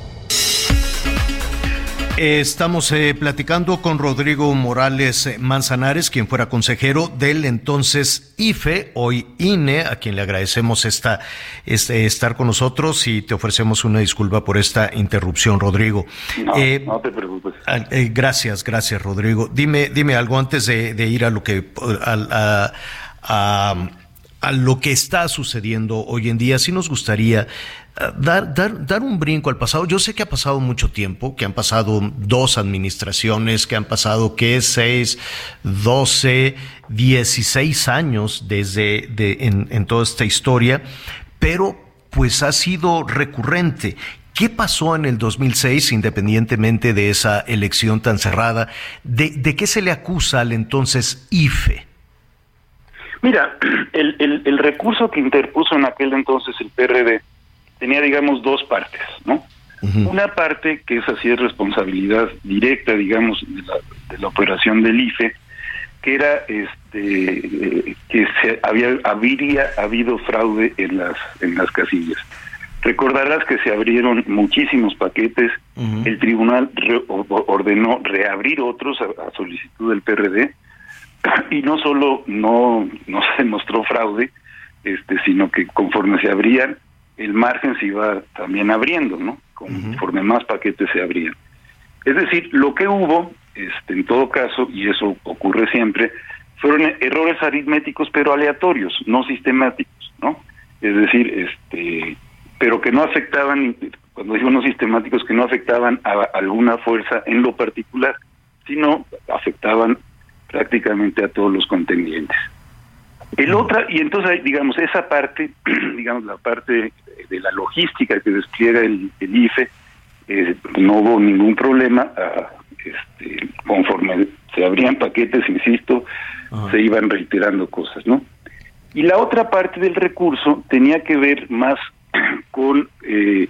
Estamos eh, platicando con Rodrigo Morales Manzanares, quien fuera consejero del entonces IFE, hoy INE, a quien le agradecemos esta, este, estar con nosotros y te ofrecemos una disculpa por esta interrupción, Rodrigo. No, eh, no te preocupes. Eh, gracias, gracias, Rodrigo. Dime, dime algo antes de, ir a lo que a, a lo que está sucediendo hoy en día. Sí nos gustaría dar, dar, dar un brinco al pasado. Yo sé que ha pasado mucho tiempo, que han pasado dos administraciones, que han pasado, ¿qué? Seis, doce, dieciséis años desde de, en, toda esta historia, pero pues ha sido recurrente. ¿Qué pasó en el 2006, independientemente de esa elección tan cerrada? ¿De, de qué se le acusa al entonces IFE? Mira, [clears throat] el, el, recurso que interpuso en aquel entonces el PRD tenía, digamos, dos partes, ¿no? Una parte que es así es responsabilidad directa, digamos, de la, de la operación del IFE, que era este que se había habría habido fraude en las en las casillas. Recordarás que se abrieron muchísimos paquetes, el tribunal ordenó reabrir otros a, solicitud del PRD [clears throat] y no solo no no se demostró fraude, este sino que conforme se abrían el margen se iba también abriendo, ¿no? Conforme más paquetes se abrían. Es decir, lo que hubo, este, en todo caso, y eso ocurre siempre, fueron errores aritméticos pero aleatorios, no sistemáticos, ¿no? Es decir, este, pero que no afectaban, cuando digo no sistemáticos, que no afectaban a alguna fuerza en lo particular, sino afectaban prácticamente a todos los contendientes. El otra, y entonces, digamos, esa parte, [clears throat] digamos, la parte de la logística que despliega el, IFE, eh, no hubo ningún problema. Ah, este, conforme se abrían paquetes, insisto, se iban reiterando cosas, ¿no? Y la otra parte del recurso tenía que ver más [clears throat] con, eh,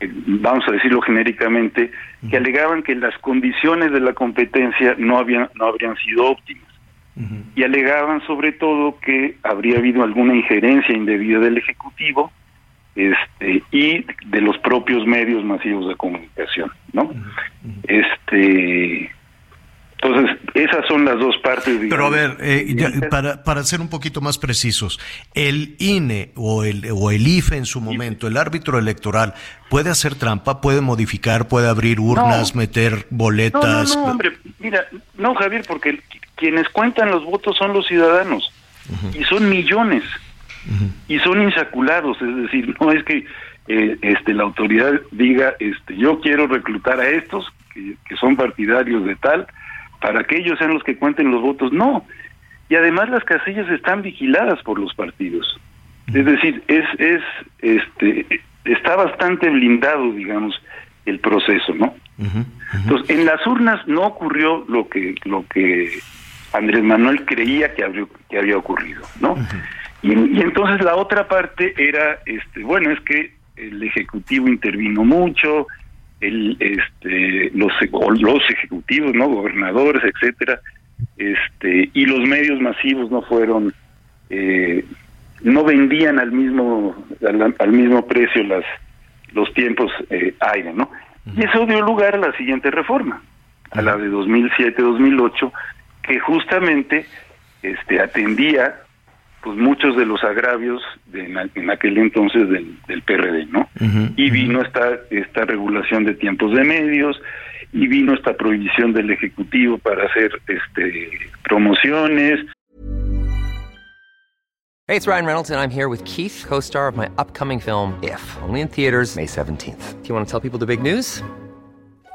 vamos a decirlo genéricamente, que alegaban que las condiciones de la competencia no habían no habrían sido óptimas y alegaban sobre todo que habría habido alguna injerencia indebida del ejecutivo este y de los propios medios masivos de comunicación, ¿no? Este entonces, esas son las dos partes. Pero a ver, eh, para, para ser un poquito más precisos, el INE o el, o el IFE en su momento, el árbitro electoral, ¿puede hacer trampa, puede modificar, puede abrir urnas, meter boletas? No, no, hombre, mira, no, Javier, porque quienes cuentan los votos son los ciudadanos. Y son millones. Y son insaculados, es decir, no es que eh, este la autoridad diga, este, yo quiero reclutar a estos que, que son partidarios de tal para que ellos sean los que cuenten los votos, no. Y además las casillas están vigiladas por los partidos. Es decir, es es este está bastante blindado, digamos, el proceso, ¿no? Entonces, en las urnas no ocurrió lo que lo que Andrés Manuel creía que había, que había ocurrido, ¿no? y, entonces la otra parte era, este, bueno, es que el ejecutivo intervino mucho, el, este, los, los ejecutivos, no, gobernadores, etcétera, este, y los medios masivos no fueron, eh, no vendían al mismo, al, mismo precio las, los tiempos eh, aire, ¿no? Y eso dio lugar a la siguiente reforma, a la de 2007-2008 que justamente este atendía pues muchos de los agravios de, en aquel entonces del, del PRD, ¿no? y vino esta esta regulación de tiempos de medios y vino esta prohibición del ejecutivo para hacer este promociones. Hey, it's Ryan Reynolds and I'm here with Keith, co-star of my upcoming film If, only in theaters May 17th. Do you want to tell people the big news?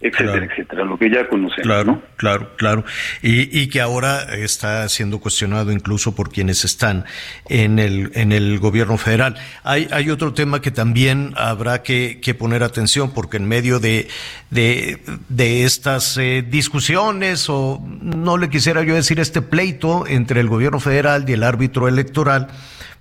Etcétera, etcétera, lo que ya conocemos. Claro, claro, claro. Y, y, que ahora está siendo cuestionado incluso por quienes están en el, en el gobierno federal. Hay, hay otro tema que también habrá que, que poner atención, porque en medio de, de, de estas eh, discusiones, o no le quisiera yo decir este pleito entre el gobierno federal y el árbitro electoral,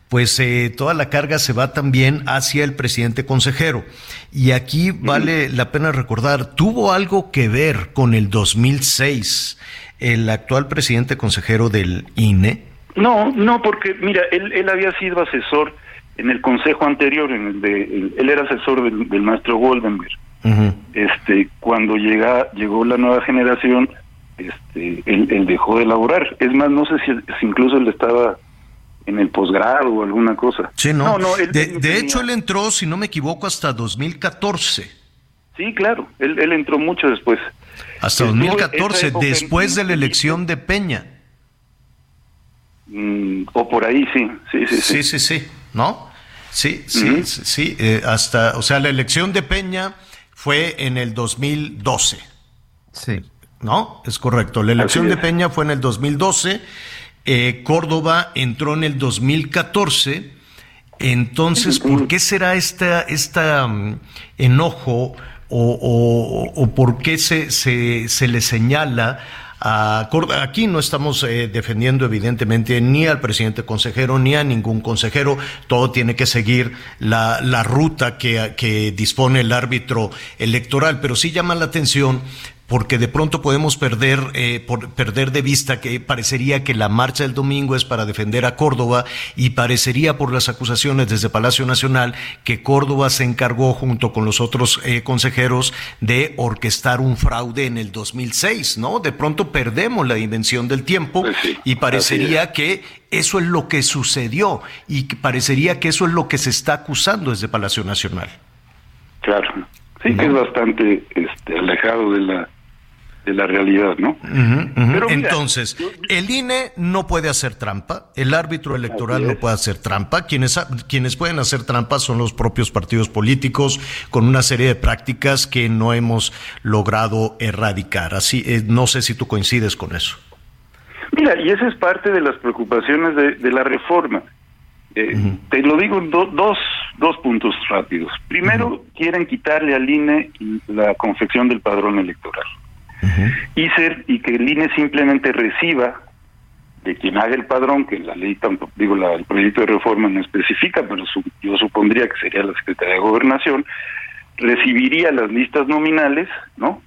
pues eh, toda la carga se va también hacia el presidente consejero. Y aquí vale la pena recordar, tuvo algo que ver con el 2006 el actual presidente consejero del INE. No, no, porque mira, él, él había sido asesor en el consejo anterior, en el de, él era asesor del, maestro Goldenberg. Este, cuando llega, llegó la nueva generación, este, él, él, dejó de elaborar. Es más, no sé si, si incluso él estaba en el posgrado o alguna cosa. Sí, no. de, hecho, él entró, si no me equivoco, hasta 2014. Sí, claro, él, él entró mucho después. Hasta 2014, después de la elección de Peña. Mm, o por ahí, sí, sí, sí. Sí, sí, sí, ¿no? Sí, sí, sí, eh, hasta, o sea, la elección de Peña fue en el 2012. Sí. ¿No? Es correcto. La elección de Peña fue en el 2012 eh, Córdoba entró en el 2014. Entonces, ¿por qué será esta, esta mm, enojo o, por qué se, se, le señala a Córdoba? Aquí no estamos eh, defendiendo evidentemente ni al presidente consejero ni a ningún consejero. Todo tiene que seguir la, la ruta que, que dispone el árbitro electoral, pero sí llama la atención porque de pronto podemos perder, eh, por, perder de vista que parecería que la marcha del domingo es para defender a Córdoba y parecería por las acusaciones desde Palacio Nacional que Córdoba se encargó junto con los otros eh, consejeros de orquestar un fraude en el 2006, ¿no? De pronto perdemos la dimensión del tiempo pues y parecería que eso es lo que sucedió y parecería que eso es lo que se está acusando desde Palacio Nacional. Claro, sí que es bastante este, alejado de la de la realidad, ¿no? Entonces, el INE no puede hacer trampa, el árbitro electoral no puede hacer trampa, quienes, quienes pueden hacer trampa son los propios partidos políticos con una serie de prácticas que no hemos logrado erradicar. Así, eh, no sé si tú coincides con eso. Mira, y esa es parte de las preocupaciones de, la reforma. Eh, te lo digo en dos, dos puntos rápidos. Primero, quieren quitarle al INE la confección del padrón electoral y ser y que el INE simplemente reciba de quien haga el padrón, que la ley, digo, la, el proyecto de reforma no especifica, pero yo supondría que sería la Secretaría de Gobernación, recibiría las listas nominales, ¿no?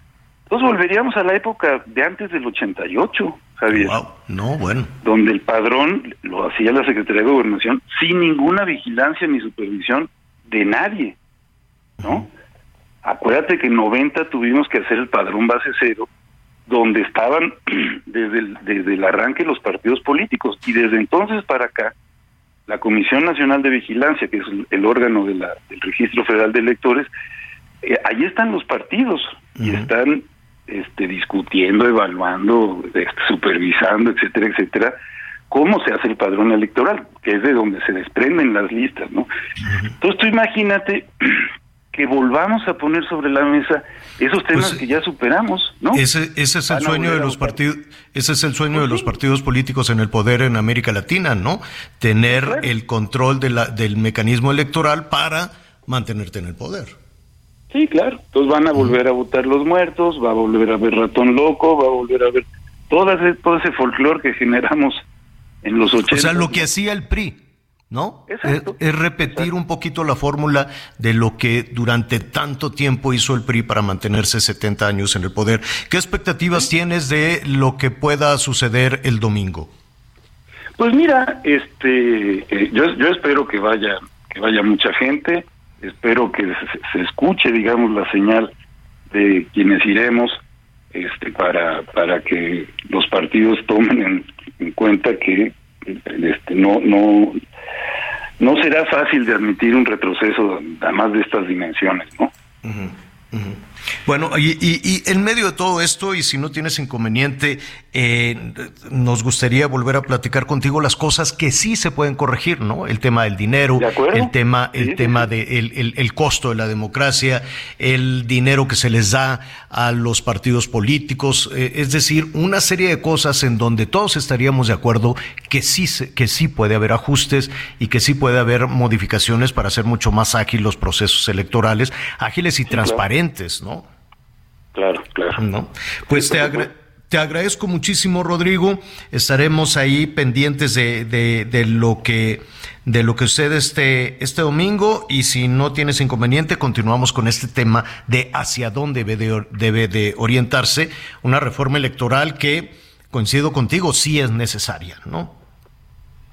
Entonces volveríamos a la época de antes del 88, Javier. No, bueno. Donde el padrón lo hacía la Secretaría de Gobernación sin ninguna vigilancia ni supervisión de nadie, ¿no? Acuérdate que en 90 tuvimos que hacer el padrón base cero, donde estaban [clears throat] desde el, desde el arranque los partidos políticos. Y desde entonces para acá, la Comisión Nacional de Vigilancia, que es el, órgano de la, del Registro Federal de Electores, eh, ahí están los partidos y están este, discutiendo, evaluando, este, supervisando, etcétera, etcétera, cómo se hace el padrón electoral, que es de donde se desprenden las listas, ¿no? Entonces tú imagínate [clears throat] que volvamos a poner sobre la mesa esos temas pues, que ya superamos, ¿no? Ese, ese es el sueño de los partidos, ese es el sueño de los partidos políticos en el poder en América Latina, ¿no? Tener el control de la, del mecanismo electoral para mantenerte en el poder. Sí, claro. Entonces van a volver a votar los muertos, va a volver a haber ratón loco, va a volver a haber todo ese, todo ese folclore que generamos en los 80. O sea, lo que hacía el PRI ¿no? Es, repetir un poquito la fórmula de lo que durante tanto tiempo hizo el PRI para mantenerse 70 años en el poder. ¿Qué expectativas tienes de lo que pueda suceder el domingo? Pues mira, este, eh, yo, yo espero que vaya, que vaya mucha gente, espero que se, escuche, digamos, la señal de quienes iremos, este, para, para que los partidos tomen en cuenta que este, no, no, no será fácil de admitir un retroceso además de estas dimensiones, ¿no? Bueno, y, en medio de todo esto, y si no tienes inconveniente, eh, nos gustaría volver a platicar contigo las cosas que sí se pueden corregir, ¿no? El tema del dinero, el tema, el tema de el, costo de la democracia, el dinero que se les da a los partidos políticos, eh, es decir, una serie de cosas en donde todos estaríamos de acuerdo que sí, que sí puede haber ajustes y que sí puede haber modificaciones para hacer mucho más ágiles los procesos electorales, ágiles y transparentes, ¿no? Claro, claro. ¿No? Pues te, te agradezco muchísimo, Rodrigo. Estaremos ahí pendientes de, de, lo que de lo que usted este, este domingo y si no tienes inconveniente, continuamos con este tema de hacia dónde debe de, debe de orientarse una reforma electoral que, coincido contigo, sí es necesaria, ¿no?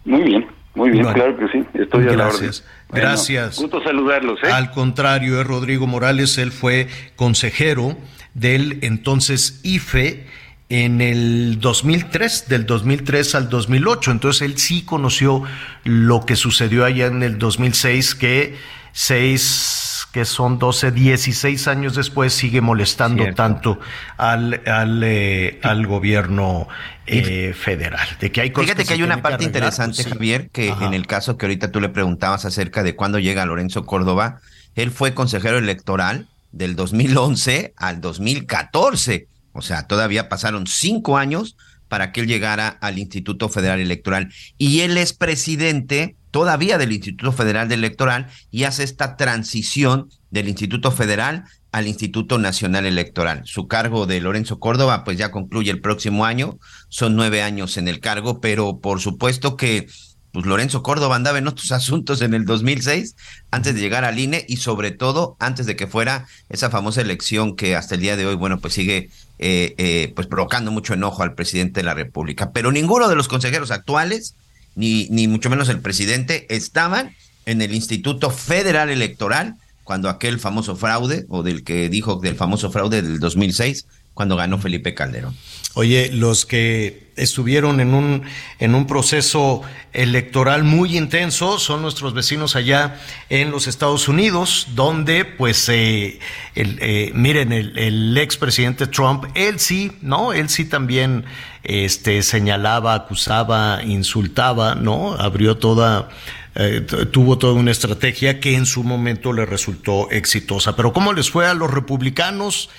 Muy bien, muy bien, claro que sí. Estoy gracias. gracias. Gusto saludarlos. ¿eh? Al contrario, es eh, Rodrigo Morales, él fue consejero del entonces IFE en el 2003, del 2003 al 2008. Entonces él sí conoció lo que sucedió allá en el 2006, que seis, que son 12, 16 años después sigue molestando tanto al, al, eh, al gobierno eh, federal. De que hay Fíjate que, hay una parte interesante, pues Javier, que en el caso que ahorita tú le preguntabas acerca de cuándo llega Lorenzo Córdoba, él fue consejero electoral del 2011 al 2014. O sea, todavía pasaron cinco años para que él llegara al Instituto Federal Electoral. Y él es presidente todavía del Instituto Federal Electoral y hace esta transición del Instituto Federal al Instituto Nacional Electoral. Su cargo de Lorenzo Córdoba pues ya concluye el próximo año, son nueve años en el cargo, pero por supuesto que pues Lorenzo Córdoba andaba en otros [laughs] asuntos en el 2006, antes de llegar al INE y sobre todo antes de que fuera esa famosa elección que hasta el día de hoy, bueno, pues sigue eh, eh, pues provocando mucho enojo al presidente de la República. Pero ninguno de los consejeros actuales, ni, ni mucho menos el presidente, estaban en el Instituto Federal Electoral cuando aquel famoso fraude, o del que dijo del famoso fraude del 2006, cuando ganó Felipe Calderón. Oye, los que estuvieron en un, en un proceso electoral muy intenso son nuestros vecinos allá en los Estados Unidos, donde, pues, eh, el, eh, miren, el, el expresidente Trump, él sí, ¿no? Él sí también este, señalaba, acusaba, insultaba, ¿no? Abrió toda eh, tuvo toda una estrategia que en su momento le resultó exitosa. Pero ¿cómo les fue a los republicanos?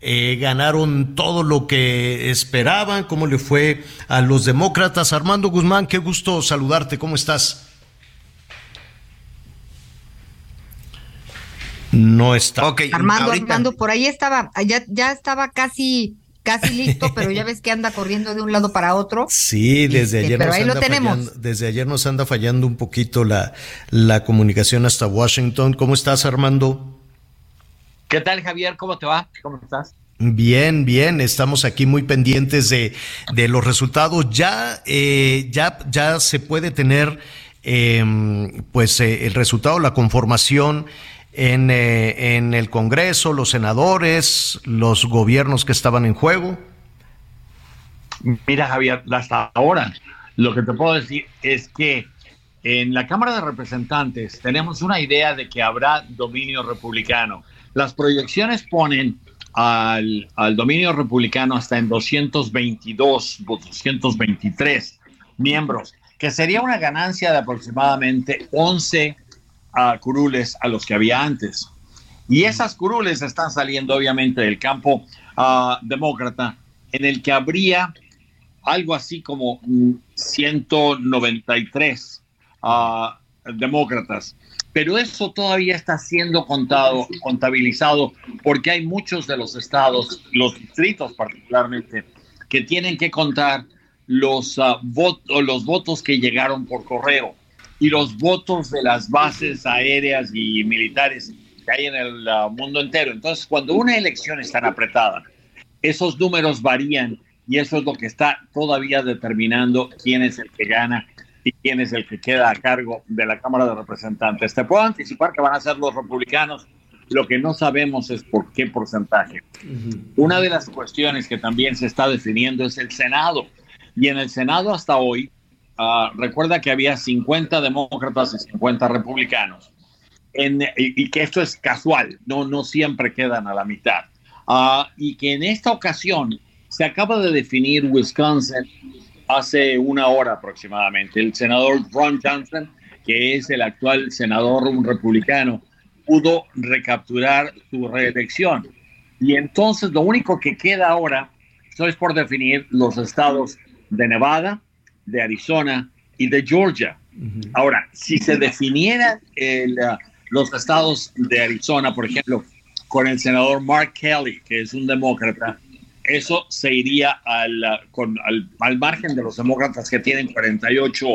Eh, ganaron todo lo que esperaban, cómo le fue a los demócratas. Armando Guzmán, qué gusto saludarte, ¿cómo estás? No está. Armando, Armando, por ahí estaba, ya, ya estaba casi casi listo, pero ya ves que anda corriendo de un lado para otro. Sí, desde este, ayer nos anda Fallando, desde ayer nos anda fallando un poquito la, la comunicación hasta Washington. ¿Cómo estás, Armando? ¿Qué tal, Javier? ¿Cómo te va? ¿Cómo estás? Bien, bien, estamos aquí muy pendientes de, de los resultados. Ya, eh, ya, ya se puede tener em, pues eh, el resultado, la conformación en, eh, en el Congreso, los senadores, los gobiernos que estaban en juego. Mira, Javier, hasta ahora lo que te puedo decir es que en la Cámara de Representantes tenemos una idea de que habrá dominio republicano las proyecciones ponen al, dominio republicano hasta en 222, 223 miembros, que sería una ganancia de aproximadamente 11 uh, curules a los que había antes. Y esas curules están saliendo obviamente del campo ah, demócrata, en el que habría algo así como 193 ah, demócratas pero eso todavía está siendo contado, contabilizado, porque hay muchos de los estados, los distritos particularmente, que tienen que contar los, uh, los votos que llegaron por correo. y los votos de las bases aéreas y militares que hay en el uh, mundo entero. Entonces, cuando una elección es tan apretada, esos números varían y eso es lo que está todavía determinando quién es el que gana y quién es el que queda a cargo de la Cámara de Representantes. Te puedo anticipar que van a ser los republicanos, lo que no sabemos es por qué porcentaje. Una de las cuestiones que también se está definiendo es el Senado. Y en el Senado hasta hoy, uh, recuerda que había 50 demócratas y 50 republicanos. En, y, y, que esto es casual, no, no siempre quedan a la mitad. Uh, y que en esta ocasión se acaba de definir Wisconsin hace una hora aproximadamente. El senador Ron Johnson, que es el actual senador un republicano, pudo recapturar su reelección. Y entonces lo único que queda ahora es por definir los estados de Nevada, de Arizona y de Georgia. Uh -huh. Ahora, si se definieran el, uh, los estados de Arizona, por ejemplo, con el senador Mark Kelly, que es un demócrata, eso se iría al, con, al, al, margen de los demócratas que tienen 48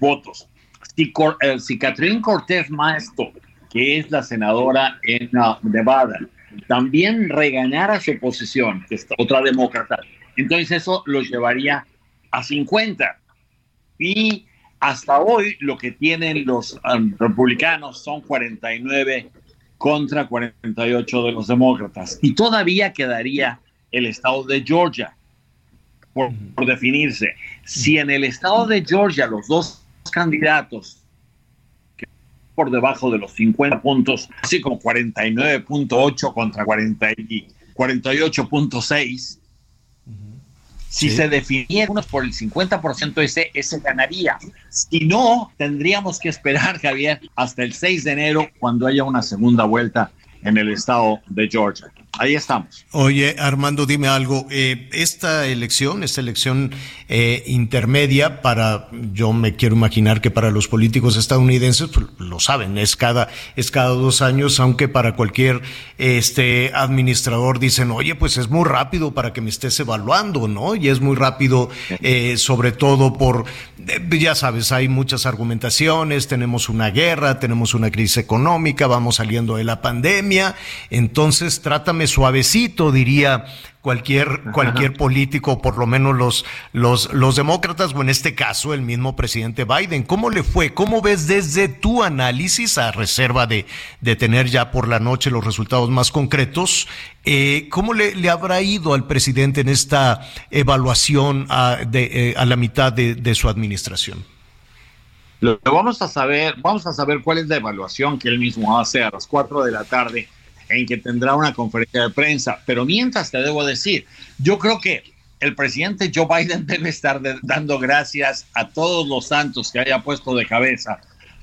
votos. Si, uh, si Catherine Cortés Maestro, que es la senadora en Nevada, también regañara su posición, que es otra demócrata, entonces eso los llevaría a 50. Y hasta hoy lo que tienen los um, republicanos son 49 contra 48 de los demócratas. Y todavía quedaría el estado de Georgia por, por, definirse. Si en el estado de Georgia los dos candidatos por debajo de los 50 puntos, así como 49.8 contra 48.6, si sí. se definiera unos por el 50%, ese, ese ganaría. Si no, tendríamos que esperar, Javier, hasta el 6 de enero, cuando haya una segunda vuelta en el estado de Georgia. Ahí estamos. Oye, Armando, dime algo. Eh, esta elección, esta elección eh, intermedia para, yo me quiero imaginar que para los políticos estadounidenses, pues, lo saben, es cada, es cada dos años, aunque para cualquier este administrador dicen, oye, pues es muy rápido para que me estés evaluando, ¿no? Y es muy rápido, eh, sobre todo por, ya sabes, hay muchas argumentaciones, tenemos una guerra, tenemos una crisis económica, vamos saliendo de la pandemia, entonces trátame suavecito, diría cualquier, cualquier político, por lo menos los, los, los demócratas, o en este caso el mismo presidente Biden. ¿Cómo le fue? ¿Cómo ves desde tu análisis, a reserva de, de tener ya por la noche los resultados más concretos, eh, cómo le, le, habrá ido al presidente en esta evaluación a, de, eh, a la mitad de, de su administración? Lo vamos a saber, vamos a saber cuál es la evaluación que él mismo hace a las 4 de la tarde en que tendrá una conferencia de prensa. Pero mientras te debo decir, yo creo que el presidente Joe Biden [laughs] debe estar dando gracias a todos los santos que haya puesto de cabeza,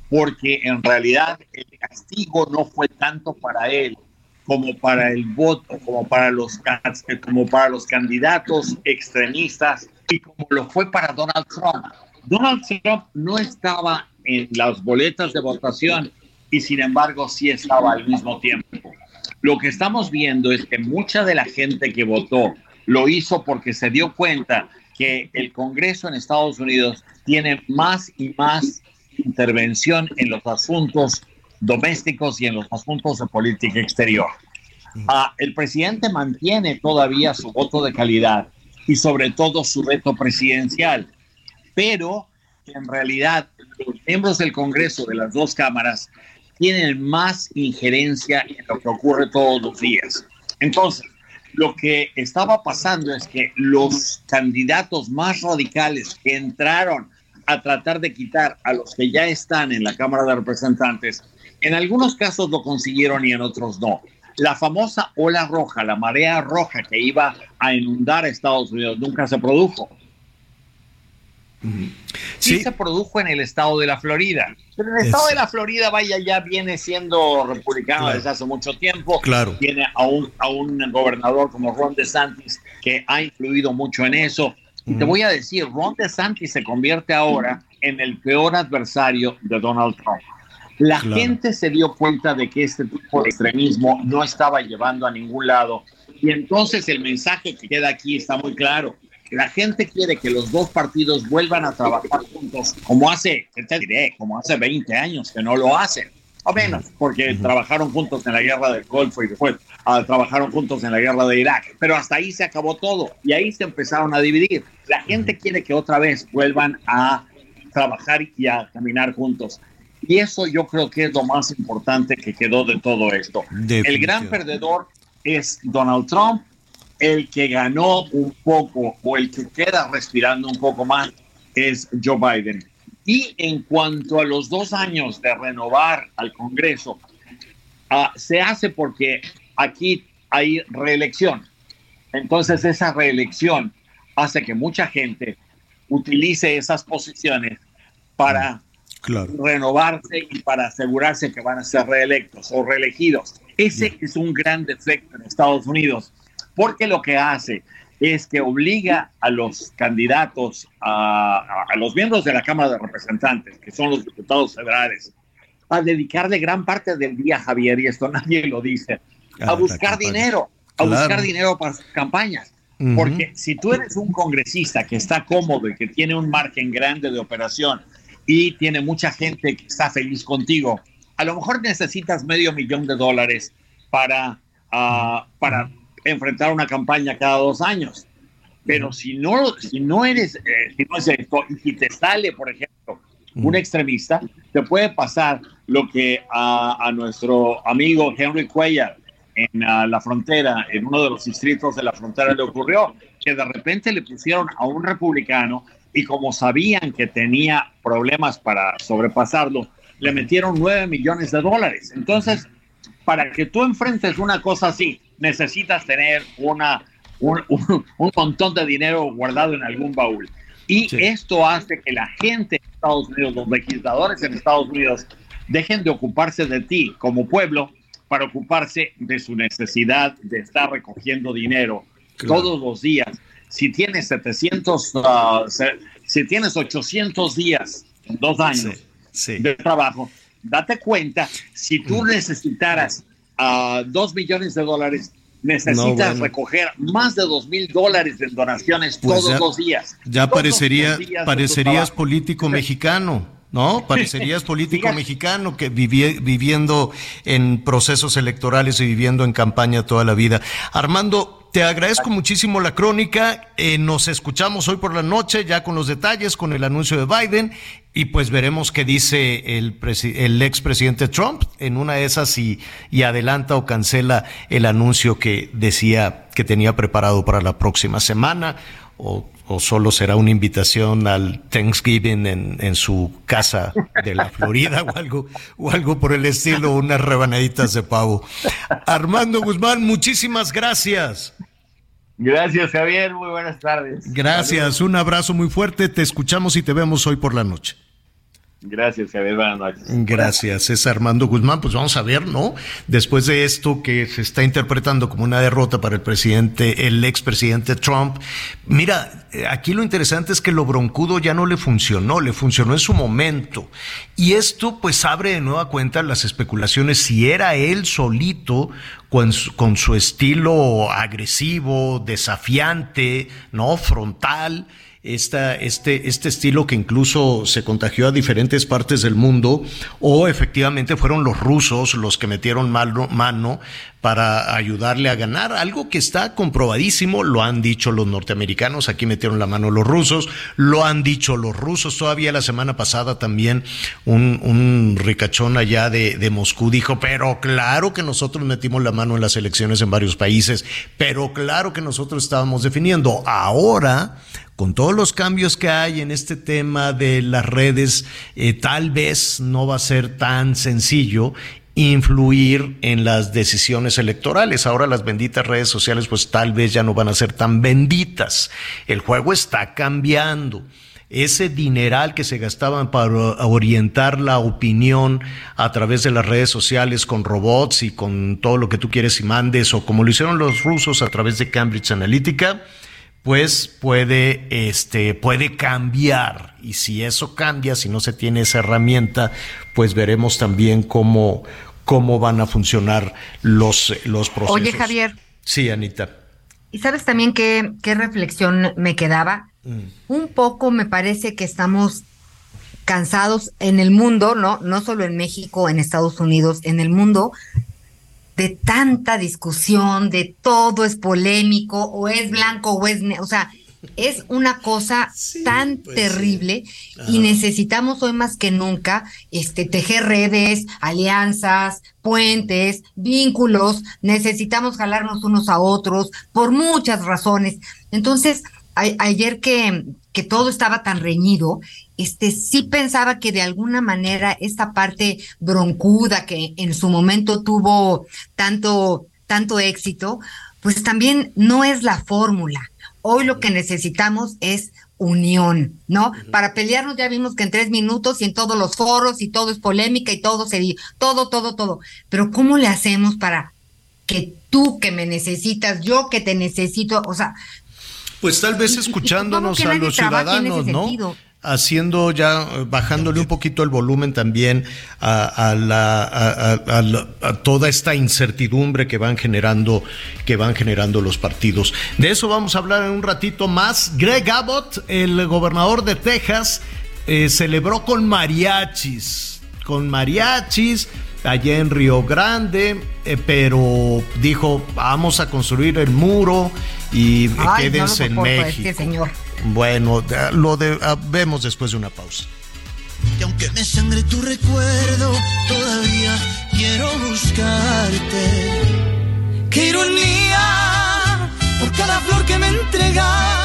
porque en realidad el castigo no fue tanto para él como para el voto, como para los, como para los candidatos extremistas y como lo fue para Donald Trump. Donald Trump no estaba en las boletas de votación y sin embargo sí estaba al mismo tiempo. Lo que estamos viendo es que mucha de la gente que votó lo hizo porque se dio cuenta que el Congreso en Estados Unidos tiene más y más intervención en los asuntos domésticos y en los asuntos de política exterior. Uh, el presidente mantiene todavía su voto de calidad y sobre todo su veto presidencial, pero en realidad los miembros del Congreso de las dos cámaras tienen más injerencia en lo que ocurre todos los días. Entonces, lo que estaba pasando es que los candidatos más radicales que entraron a tratar de quitar a los que ya están en la Cámara de Representantes, en algunos casos lo consiguieron y en otros no. La famosa ola roja, la marea roja que iba a inundar a Estados Unidos, nunca se produjo. Sí, sí, se produjo en el estado de la Florida. Pero el estado es... de la Florida, vaya, ya viene siendo republicano claro. desde hace mucho tiempo. Claro. Tiene a un, a un gobernador como Ron DeSantis que ha influido mucho en eso. Y mm. te voy a decir, Ron DeSantis se convierte ahora en el peor adversario de Donald Trump. La claro. gente se dio cuenta de que este tipo de extremismo no estaba llevando a ningún lado. Y entonces el mensaje que queda aquí está muy claro la gente quiere que los dos partidos vuelvan a trabajar juntos, como hace, te diré, como hace 20 años que no lo hacen, o menos, porque trabajaron juntos en la guerra del Golfo y después ah, trabajaron juntos en la guerra de Irak, pero hasta ahí se acabó todo y ahí se empezaron a dividir. La gente quiere que otra vez vuelvan a trabajar y a caminar juntos. Y eso yo creo que es lo más importante que quedó de todo esto. El gran perdedor es Donald Trump, el que ganó un poco o el que queda respirando un poco más es Joe Biden. Y en cuanto a los dos años de renovar al Congreso, ah, se hace porque aquí hay reelección. Entonces esa reelección hace que mucha gente utilice esas posiciones para renovarse y para asegurarse que van a ser reelectos o reelegidos. Ese es un gran defecto en Estados Unidos, porque lo que hace es que obliga a los candidatos, a, los miembros de la Cámara de Representantes, que son los diputados federales, a dedicarle gran parte del día, Javier, y esto nadie lo dice, a buscar dinero, a buscar dinero para sus campañas. Porque si tú eres un congresista que está cómodo y que tiene un margen grande de operación y tiene mucha gente que está feliz contigo, a lo mejor necesitas medio millón de dólares para, ah, para enfrentar una campaña cada dos años. Pero si no, si no eres, eh, si no es esto, y si te sale, por ejemplo, un extremista, te puede pasar lo que a, nuestro amigo Henry Cuellar en la frontera, en uno de los distritos de la frontera le ocurrió, que de repente le pusieron a un republicano y como sabían que tenía problemas para sobrepasarlo, le metieron 9 millones de dólares. Entonces, para que tú enfrentes una cosa así, necesitas tener una, [laughs] un, montón de dinero guardado en algún baúl. Y esto hace que la gente en Estados Unidos, los legisladores en Estados Unidos, dejen de ocuparse de ti como pueblo para ocuparse de su necesidad de estar recogiendo dinero todos los días si tienes 700, ah, si tienes 800 días, dos años de trabajo, date cuenta, si tú mm. necesitaras uh, dos millones de dólares, necesitas recoger más de dos mil dólares en donaciones pues todos los días. Ya parecería, parecerías político mexicano. ¿no? Parecerías político mexicano que viviendo en procesos electorales y viviendo en campaña toda la vida. Armando, te agradezco muchísimo la crónica. Eh, nos escuchamos hoy por la noche ya con los detalles, con el anuncio de Biden y pues veremos qué dice el, el expresidente Trump en una de esas y, y adelanta o cancela el anuncio que decía que tenía preparado para la próxima semana o o solo será una invitación al Thanksgiving en, en, su casa de la Florida o algo, o algo por el estilo, unas rebanaditas de pavo. Armando Guzmán, muchísimas gracias. Gracias, Javier. Muy buenas tardes. Gracias, un abrazo muy fuerte. Te escuchamos y te vemos hoy por la noche. Gracias, Javier. Buenas. Gracias, es Armando Guzmán. Pues vamos a ver, ¿no? Después de esto que se está interpretando como una derrota para el presidente, el expresidente Trump. Mira, aquí lo interesante es que lo broncudo ya no le funcionó, le funcionó en su momento. Y esto pues abre de nueva cuenta las especulaciones si era él solito con su estilo agresivo, desafiante, ¿no? Frontal esta, este, este estilo que incluso se contagió a diferentes partes del mundo, o efectivamente fueron los rusos los que metieron mano, mano para ayudarle a ganar, algo que está comprobadísimo, lo han dicho los norteamericanos, aquí metieron la mano los rusos, lo han dicho los rusos, todavía la semana pasada también un, un ricachón allá de, de Moscú dijo, pero claro que nosotros metimos la mano en las elecciones en varios países, pero claro que nosotros estábamos definiendo. Ahora, con todos los cambios que hay en este tema de las redes, eh, tal vez no va a ser tan sencillo influir en las decisiones electorales. Ahora las benditas redes sociales pues tal vez ya no van a ser tan benditas. El juego está cambiando. Ese dineral que se gastaban para orientar la opinión a través de las redes sociales con robots y con todo lo que tú quieres y mandes, o como lo hicieron los rusos a través de Cambridge Analytica, pues puede, este, puede cambiar. Y si eso cambia, si no se tiene esa herramienta, pues veremos también cómo, cómo van a funcionar los, los procesos. Oye, Javier. Sí, Anita. Y sabes también qué, qué reflexión me quedaba. Mm. Un poco me parece que estamos cansados en el mundo, ¿no? No solo en México, en Estados Unidos, en el mundo, de tanta discusión, de todo es polémico, o es blanco o es negro, o sea, es una cosa tan pues terrible y necesitamos hoy más que nunca este tejer redes, alianzas, puentes, vínculos, necesitamos jalarnos unos a otros por muchas razones. Entonces, ayer que, que todo estaba tan reñido, este sí pensaba que de alguna manera esta parte broncuda que en su momento tuvo tanto tanto éxito, pues también no es la fórmula. Hoy lo que necesitamos es unión, ¿no? Para pelearnos ya vimos que en tres minutos y en todos los foros y todo es polémica y todo se todo, todo, todo. Pero ¿cómo le hacemos para que tú que me necesitas, yo que te necesito, o sea, pues tal vez escuchándonos a los ciudadanos, ¿no? haciendo ya, bajándole un poquito el volumen también a, la, a, toda esta incertidumbre que van generando, que van generando los partidos. De eso vamos a hablar en un ratito más. Greg Abbott, el gobernador de Texas, eh, celebró con mariachis, con mariachis allá en Río Grande, eh, pero dijo, vamos a construir el muro y quédense en México. Este señor. Bueno, lo de, ah, vemos después de una pausa. Y aunque me sangre tu recuerdo, todavía quiero buscarte. Qué ironía, por cada flor que me entregas.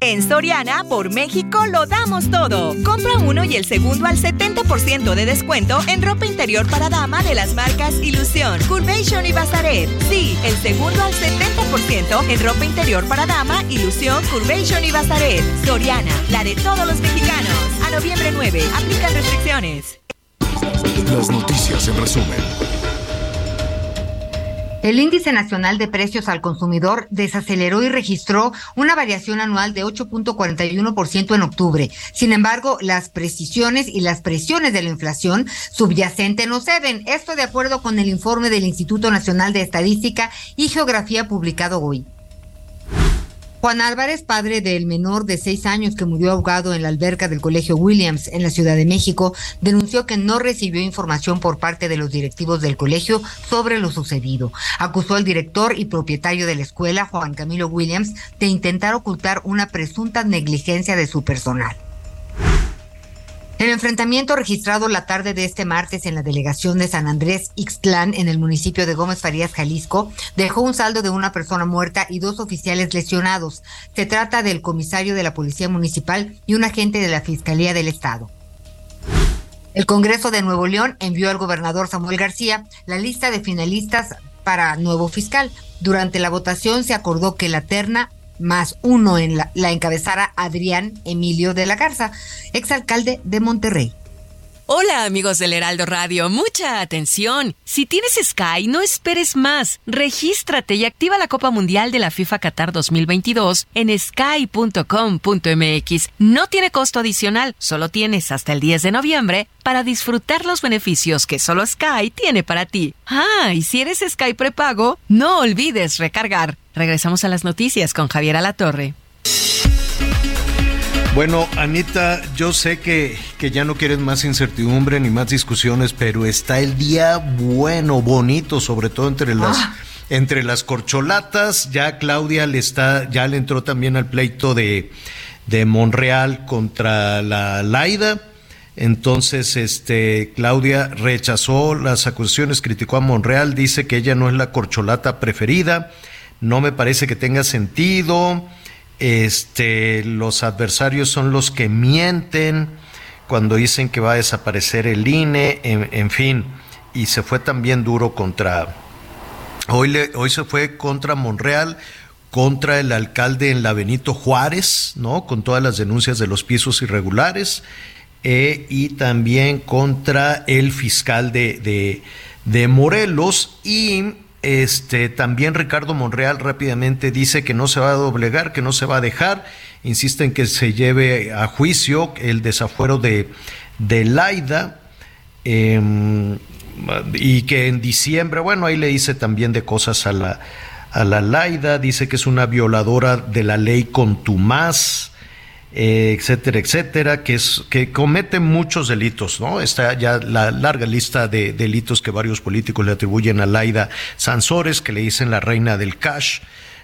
En Soriana, por México, lo damos todo. Compra uno y el segundo al 70% de descuento en ropa interior para dama de las marcas Ilusión, Curvation y Bazaret. Sí, el segundo al 70% en ropa interior para dama, Ilusión, Curvation y Bazaret. Soriana, la de todos los mexicanos. A noviembre 9, aplican restricciones. Las noticias en resumen. El índice nacional de precios al consumidor desaceleró y registró una variación anual de 8.41% en octubre. Sin embargo, las precisiones y las presiones de la inflación subyacente no ceden. Esto de acuerdo con el informe del Instituto Nacional de Estadística y Geografía publicado hoy. Juan Álvarez, padre del menor de seis años que murió ahogado en la alberca del Colegio Williams en la Ciudad de México, denunció que no recibió información por parte de los directivos del colegio sobre lo sucedido. Acusó al director y propietario de la escuela, Juan Camilo Williams, de intentar ocultar una presunta negligencia de su personal. El enfrentamiento registrado la tarde de este martes en la delegación de San Andrés Ixtlán, en el municipio de Gómez Farías, Jalisco, dejó un saldo de una persona muerta y dos oficiales lesionados. Se trata del comisario de la Policía Municipal y un agente de la Fiscalía del Estado. El Congreso de Nuevo León envió al gobernador Samuel García la lista de finalistas para nuevo fiscal. Durante la votación se acordó que la terna más uno en la, la encabezara Adrián Emilio de la Garza, exalcalde de Monterrey. Hola amigos del Heraldo Radio, mucha atención. Si tienes Sky, no esperes más. Regístrate y activa la Copa Mundial de la FIFA Qatar 2022 en sky.com.mx. No tiene costo adicional, solo tienes hasta el 10 de noviembre para disfrutar los beneficios que solo Sky tiene para ti. Ah, y si eres Sky prepago, no olvides recargar. Regresamos a las noticias con Javier Alatorre. Bueno, Anita, yo sé que, que, ya no quieres más incertidumbre ni más discusiones, pero está el día bueno, bonito, sobre todo entre las, ah. entre las corcholatas. Ya Claudia le está, ya le entró también al pleito de, de Monreal contra la Laida. Entonces, este, Claudia rechazó las acusaciones, criticó a Monreal, dice que ella no es la corcholata preferida. No me parece que tenga sentido este, los adversarios son los que mienten cuando dicen que va a desaparecer el INE, en, fin, y se fue también duro contra, hoy, hoy se fue contra Monreal, contra el alcalde en la Benito Juárez, ¿no? Con todas las denuncias de los pisos irregulares, eh, y también contra el fiscal de, de, de Morelos, y este, también Ricardo Monreal rápidamente dice que no se va a doblegar, que no se va a dejar. Insiste en que se lleve a juicio el desafuero de, de Laida. Em, y que en diciembre, bueno, ahí le dice también de cosas a la, a la Laida, dice que es una violadora de la ley contumaz, eh, etcétera, etcétera, que, es, que comete muchos delitos, ¿no? Está ya la larga lista de delitos que varios políticos le atribuyen a Laida Sansores, que le dicen la reina del cash,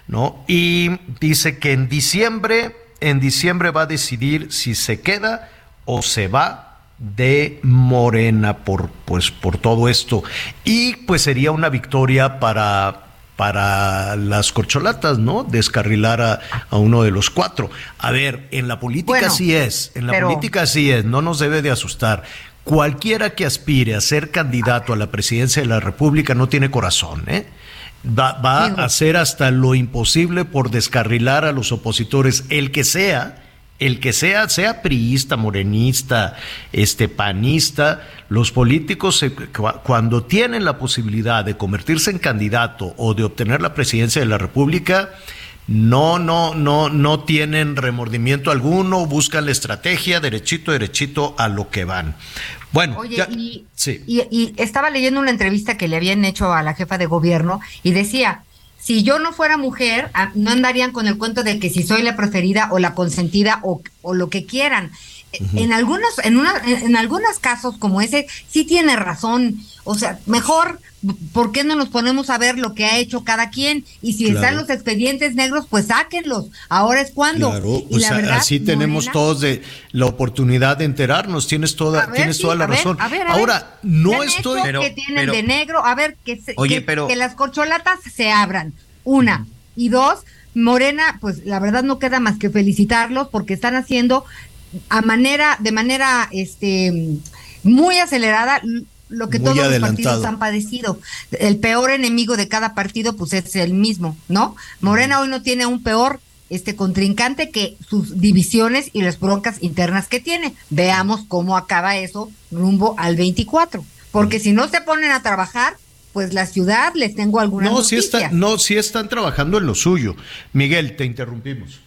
¿no? Y dice que en diciembre, en diciembre va a decidir si se queda o se va de Morena por pues por todo esto y pues sería una victoria para para las corcholatas, ¿no? Descarrilar a, uno de los cuatro. A ver, en la política sí es, en la política sí es, no nos debe de asustar. Cualquiera que aspire a ser candidato a la presidencia de la República no tiene corazón, ¿eh? Va, va a hacer hasta lo imposible por descarrilar a los opositores, el que sea, el que sea, sea priista, morenista, este panista, los políticos cuando tienen la posibilidad de convertirse en candidato o de obtener la presidencia de la República, no, no, no, no tienen remordimiento alguno, buscan la estrategia, derechito, derechito a lo que van. Bueno, Oye, y, y estaba leyendo una entrevista que le habían hecho a la jefa de gobierno y decía, si yo no fuera mujer, ah, no andarían con el cuento de que si soy la preferida o la consentida o, lo que quieran. En algunos, en una, en algunos casos como ese, sí tiene razón. O sea, mejor, ¿por qué no nos ponemos a ver lo que ha hecho cada quien? Y si están los expedientes negros, pues sáquenlos. Ahora es cuando. Claro, y la verdad, así tenemos todos de la oportunidad de enterarnos. Tienes toda, tienes toda la razón. Ahora, no estoy. Pero, que tienen de negro, a ver, que, que, las corcholatas se abran. Una. Y dos, Morena, pues la verdad no queda más que felicitarlos porque están haciendo a manera, de manera este muy acelerada lo que todos los partidos han padecido. El peor enemigo de cada partido, pues es el mismo, ¿no? Morena hoy no tiene un peor este contrincante que sus divisiones y las broncas internas que tiene. Veamos cómo acaba eso rumbo al 24. Porque si no se ponen a trabajar, pues la ciudad les tengo alguna no, Si no, si están trabajando en lo suyo. Miguel, te interrumpimos.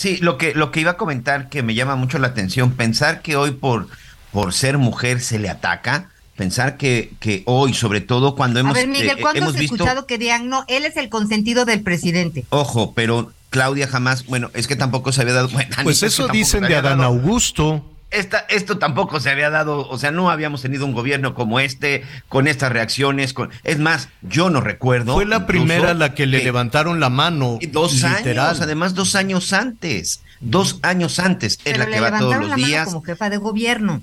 Sí, lo que, lo que iba a comentar que me llama mucho la atención, pensar que hoy por, por ser mujer se le ataca, pensar que, que hoy, sobre todo cuando hemos, a ver, Miguel, eh, ¿cuándo has escuchado que digan, no, él es el consentido del presidente? Ojo, pero Claudia jamás, bueno, es que tampoco se había dado... pues eso dicen de Adán Augusto. Esta, esto tampoco se había dado, o sea, no habíamos tenido un gobierno como este, con estas reacciones, con, es más, yo no recuerdo. Fue la primera la que le levantaron la mano. Dos años, además dos años antes dos años antes. es la que va todos los días. Como jefa de gobierno.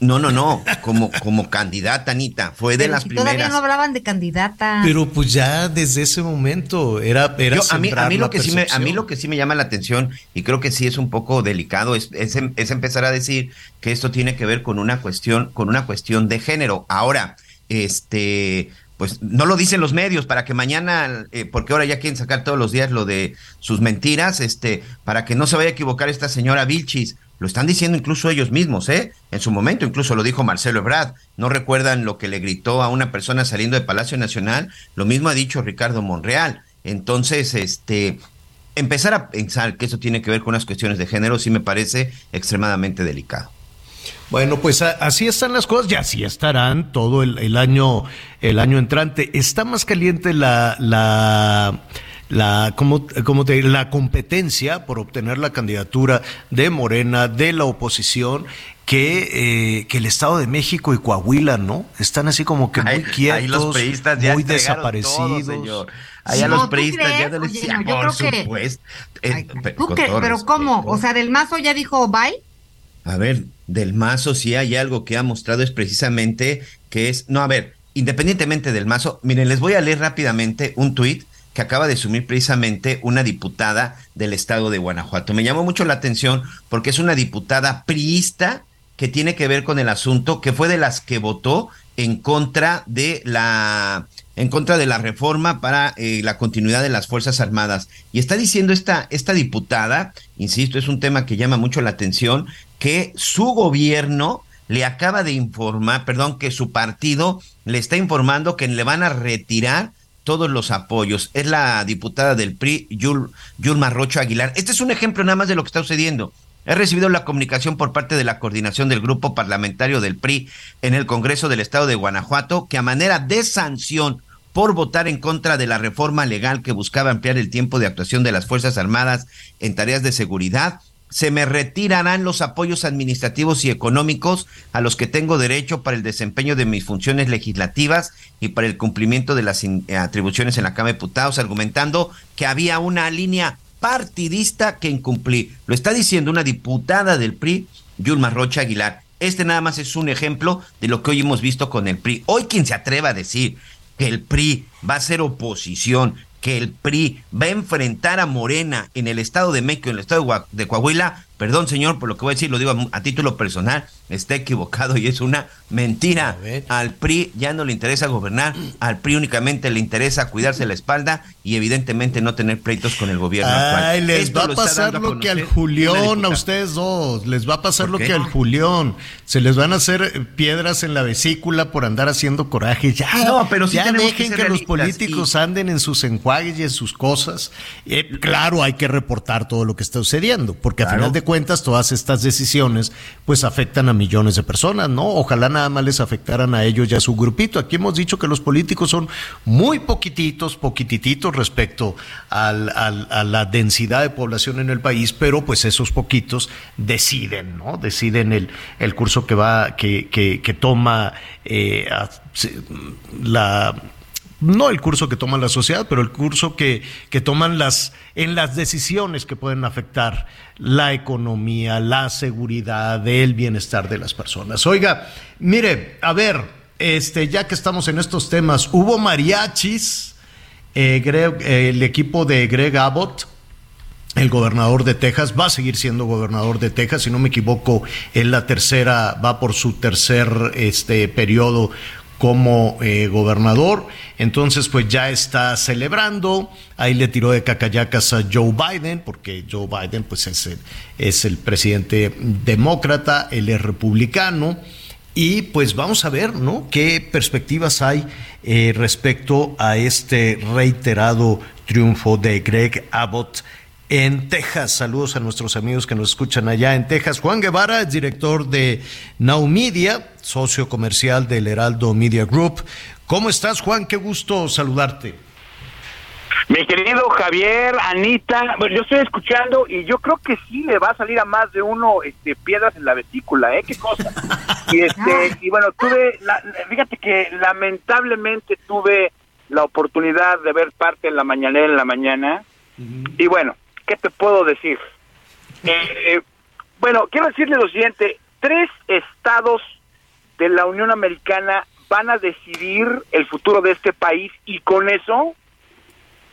no, no, no. Como, como candidata, Anita. Fue de las primeras. Todavía no hablaban de candidata. Pero pues ya desde ese momento era. era a, mí, a, mí lo que sí me, a mí lo que sí me llama la atención, y creo que sí es un poco delicado, es, es, es empezar a decir que esto tiene que ver con una cuestión, con una cuestión de género. Ahora, este pues no lo dicen los medios para que mañana, eh, porque ahora ya quieren sacar todos los días lo de sus mentiras, este, para que no se vaya a equivocar esta señora Vilchis. Lo están diciendo incluso ellos mismos, ¿eh? En su momento, incluso lo dijo Marcelo Ebrard. ¿No recuerdan lo que le gritó a una persona saliendo de Palacio Nacional? Lo mismo ha dicho Ricardo Monreal. Entonces, este, empezar a pensar que eso tiene que ver con unas cuestiones de género sí me parece extremadamente delicado. Bueno, pues así están las cosas y así estarán todo el, año, el año entrante. Está más caliente la, la, la, como, como te, la competencia por obtener la candidatura de Morena, de la oposición, que, eh, que el Estado de México y Coahuila, ¿no? Están así como que muy quietos, muy desaparecidos. señor. Ahí los priistas ya no por supuesto. Eh, pero ¿cómo? O sea, Del Mazo ya dijo bye. A ver, del Mazo, si hay algo que ha mostrado es precisamente que es, no, a ver, independientemente del Mazo, miren, les voy a leer rápidamente un tuit que acaba de asumir precisamente una diputada del estado de Guanajuato. Me llamó mucho la atención porque es una diputada priista que tiene que ver con el asunto, que fue de las que votó en contra de la en contra de la reforma para eh, la continuidad de las Fuerzas Armadas. Y está diciendo esta, esta diputada, insisto, es un tema que llama mucho la atención, que su gobierno le acaba de informar, perdón, que su partido le está informando que le van a retirar todos los apoyos. Es la diputada del PRI, Yul, Yulma Rocho Aguilar. Este es un ejemplo nada más de lo que está sucediendo. He recibido la comunicación por parte de la coordinación del grupo parlamentario del PRI en el Congreso del Estado de Guanajuato que a manera de sanción por votar en contra de la reforma legal que buscaba ampliar el tiempo de actuación de las Fuerzas Armadas en tareas de seguridad, se me retirarán los apoyos administrativos y económicos a los que tengo derecho para el desempeño de mis funciones legislativas y para el cumplimiento de las atribuciones en la Cámara de Diputados, argumentando que había una línea partidista que incumplí. Lo está diciendo una diputada del PRI, Yulma Rocha Aguilar. Este nada más es un ejemplo de lo que hoy hemos visto con el PRI. Hoy quien se atreva a decir que el PRI va a ser oposición, que el PRI va a enfrentar a Morena en el Estado de México, en el Estado de Coahuila, perdón señor por lo que voy a decir, lo digo a, a título personal, está equivocado y es una mentira. Al PRI ya no le interesa gobernar, al PRI únicamente le interesa cuidarse la espalda y evidentemente no tener pleitos con el gobierno Ay, les va a pasar lo que al Julión, a ustedes dos, les va a pasar lo que al Julión. Se les van a hacer piedras en la vesícula por andar haciendo coraje. Ya, no, pero ya dejen que, los políticos anden en sus enjuagues y en sus cosas. Eh, claro, hay que reportar todo lo que está sucediendo, porque a final de cuentas todas estas decisiones pues afectan a millones de personas, ¿no? Ojalá nada más les afectaran a ellos y a su grupito. Aquí hemos dicho que los políticos son muy poquititos, poquitititos respecto al, a la densidad de población en el país, pero pues esos poquitos deciden, ¿no? Deciden el, el curso que va, que, que, que toma eh, la no el curso que toma la sociedad, pero el curso que, que toman las, en las decisiones que pueden afectar la economía, la seguridad, el bienestar de las personas. Oiga, mire, a ver, este, ya que estamos en estos temas, hubo mariachis, eh, el equipo de Greg Abbott, el gobernador de Texas, va a seguir siendo gobernador de Texas, si no me equivoco, en la tercera, va por su tercer este, periodo como eh, gobernador. Entonces, pues ya está celebrando. Ahí le tiró de cacayacas a Joe Biden, porque Joe Biden, pues es el, es el presidente demócrata, él es republicano. Y pues vamos a ver, ¿no? ¿Qué perspectivas hay eh, respecto a este reiterado triunfo de Greg Abbott? En Texas. Saludos a nuestros amigos que nos escuchan allá en Texas. Juan Guevara es director de Now Media, socio comercial del Heraldo Media Group. ¿Cómo estás, Juan? Qué gusto saludarte. Mi querido Javier, Anita, bueno, yo estoy escuchando y yo creo que sí le va a salir a más de uno este, piedras en la vesícula, ¿eh? Qué cosa. Y, este, [laughs] y bueno, tuve, fíjate que lamentablemente tuve la oportunidad de ver parte de la mañanera en la mañana. Y bueno, ¿qué te puedo decir? Eh, bueno, quiero decirle lo siguiente, tres estados de la Unión Americana van a decidir el futuro de este país y con eso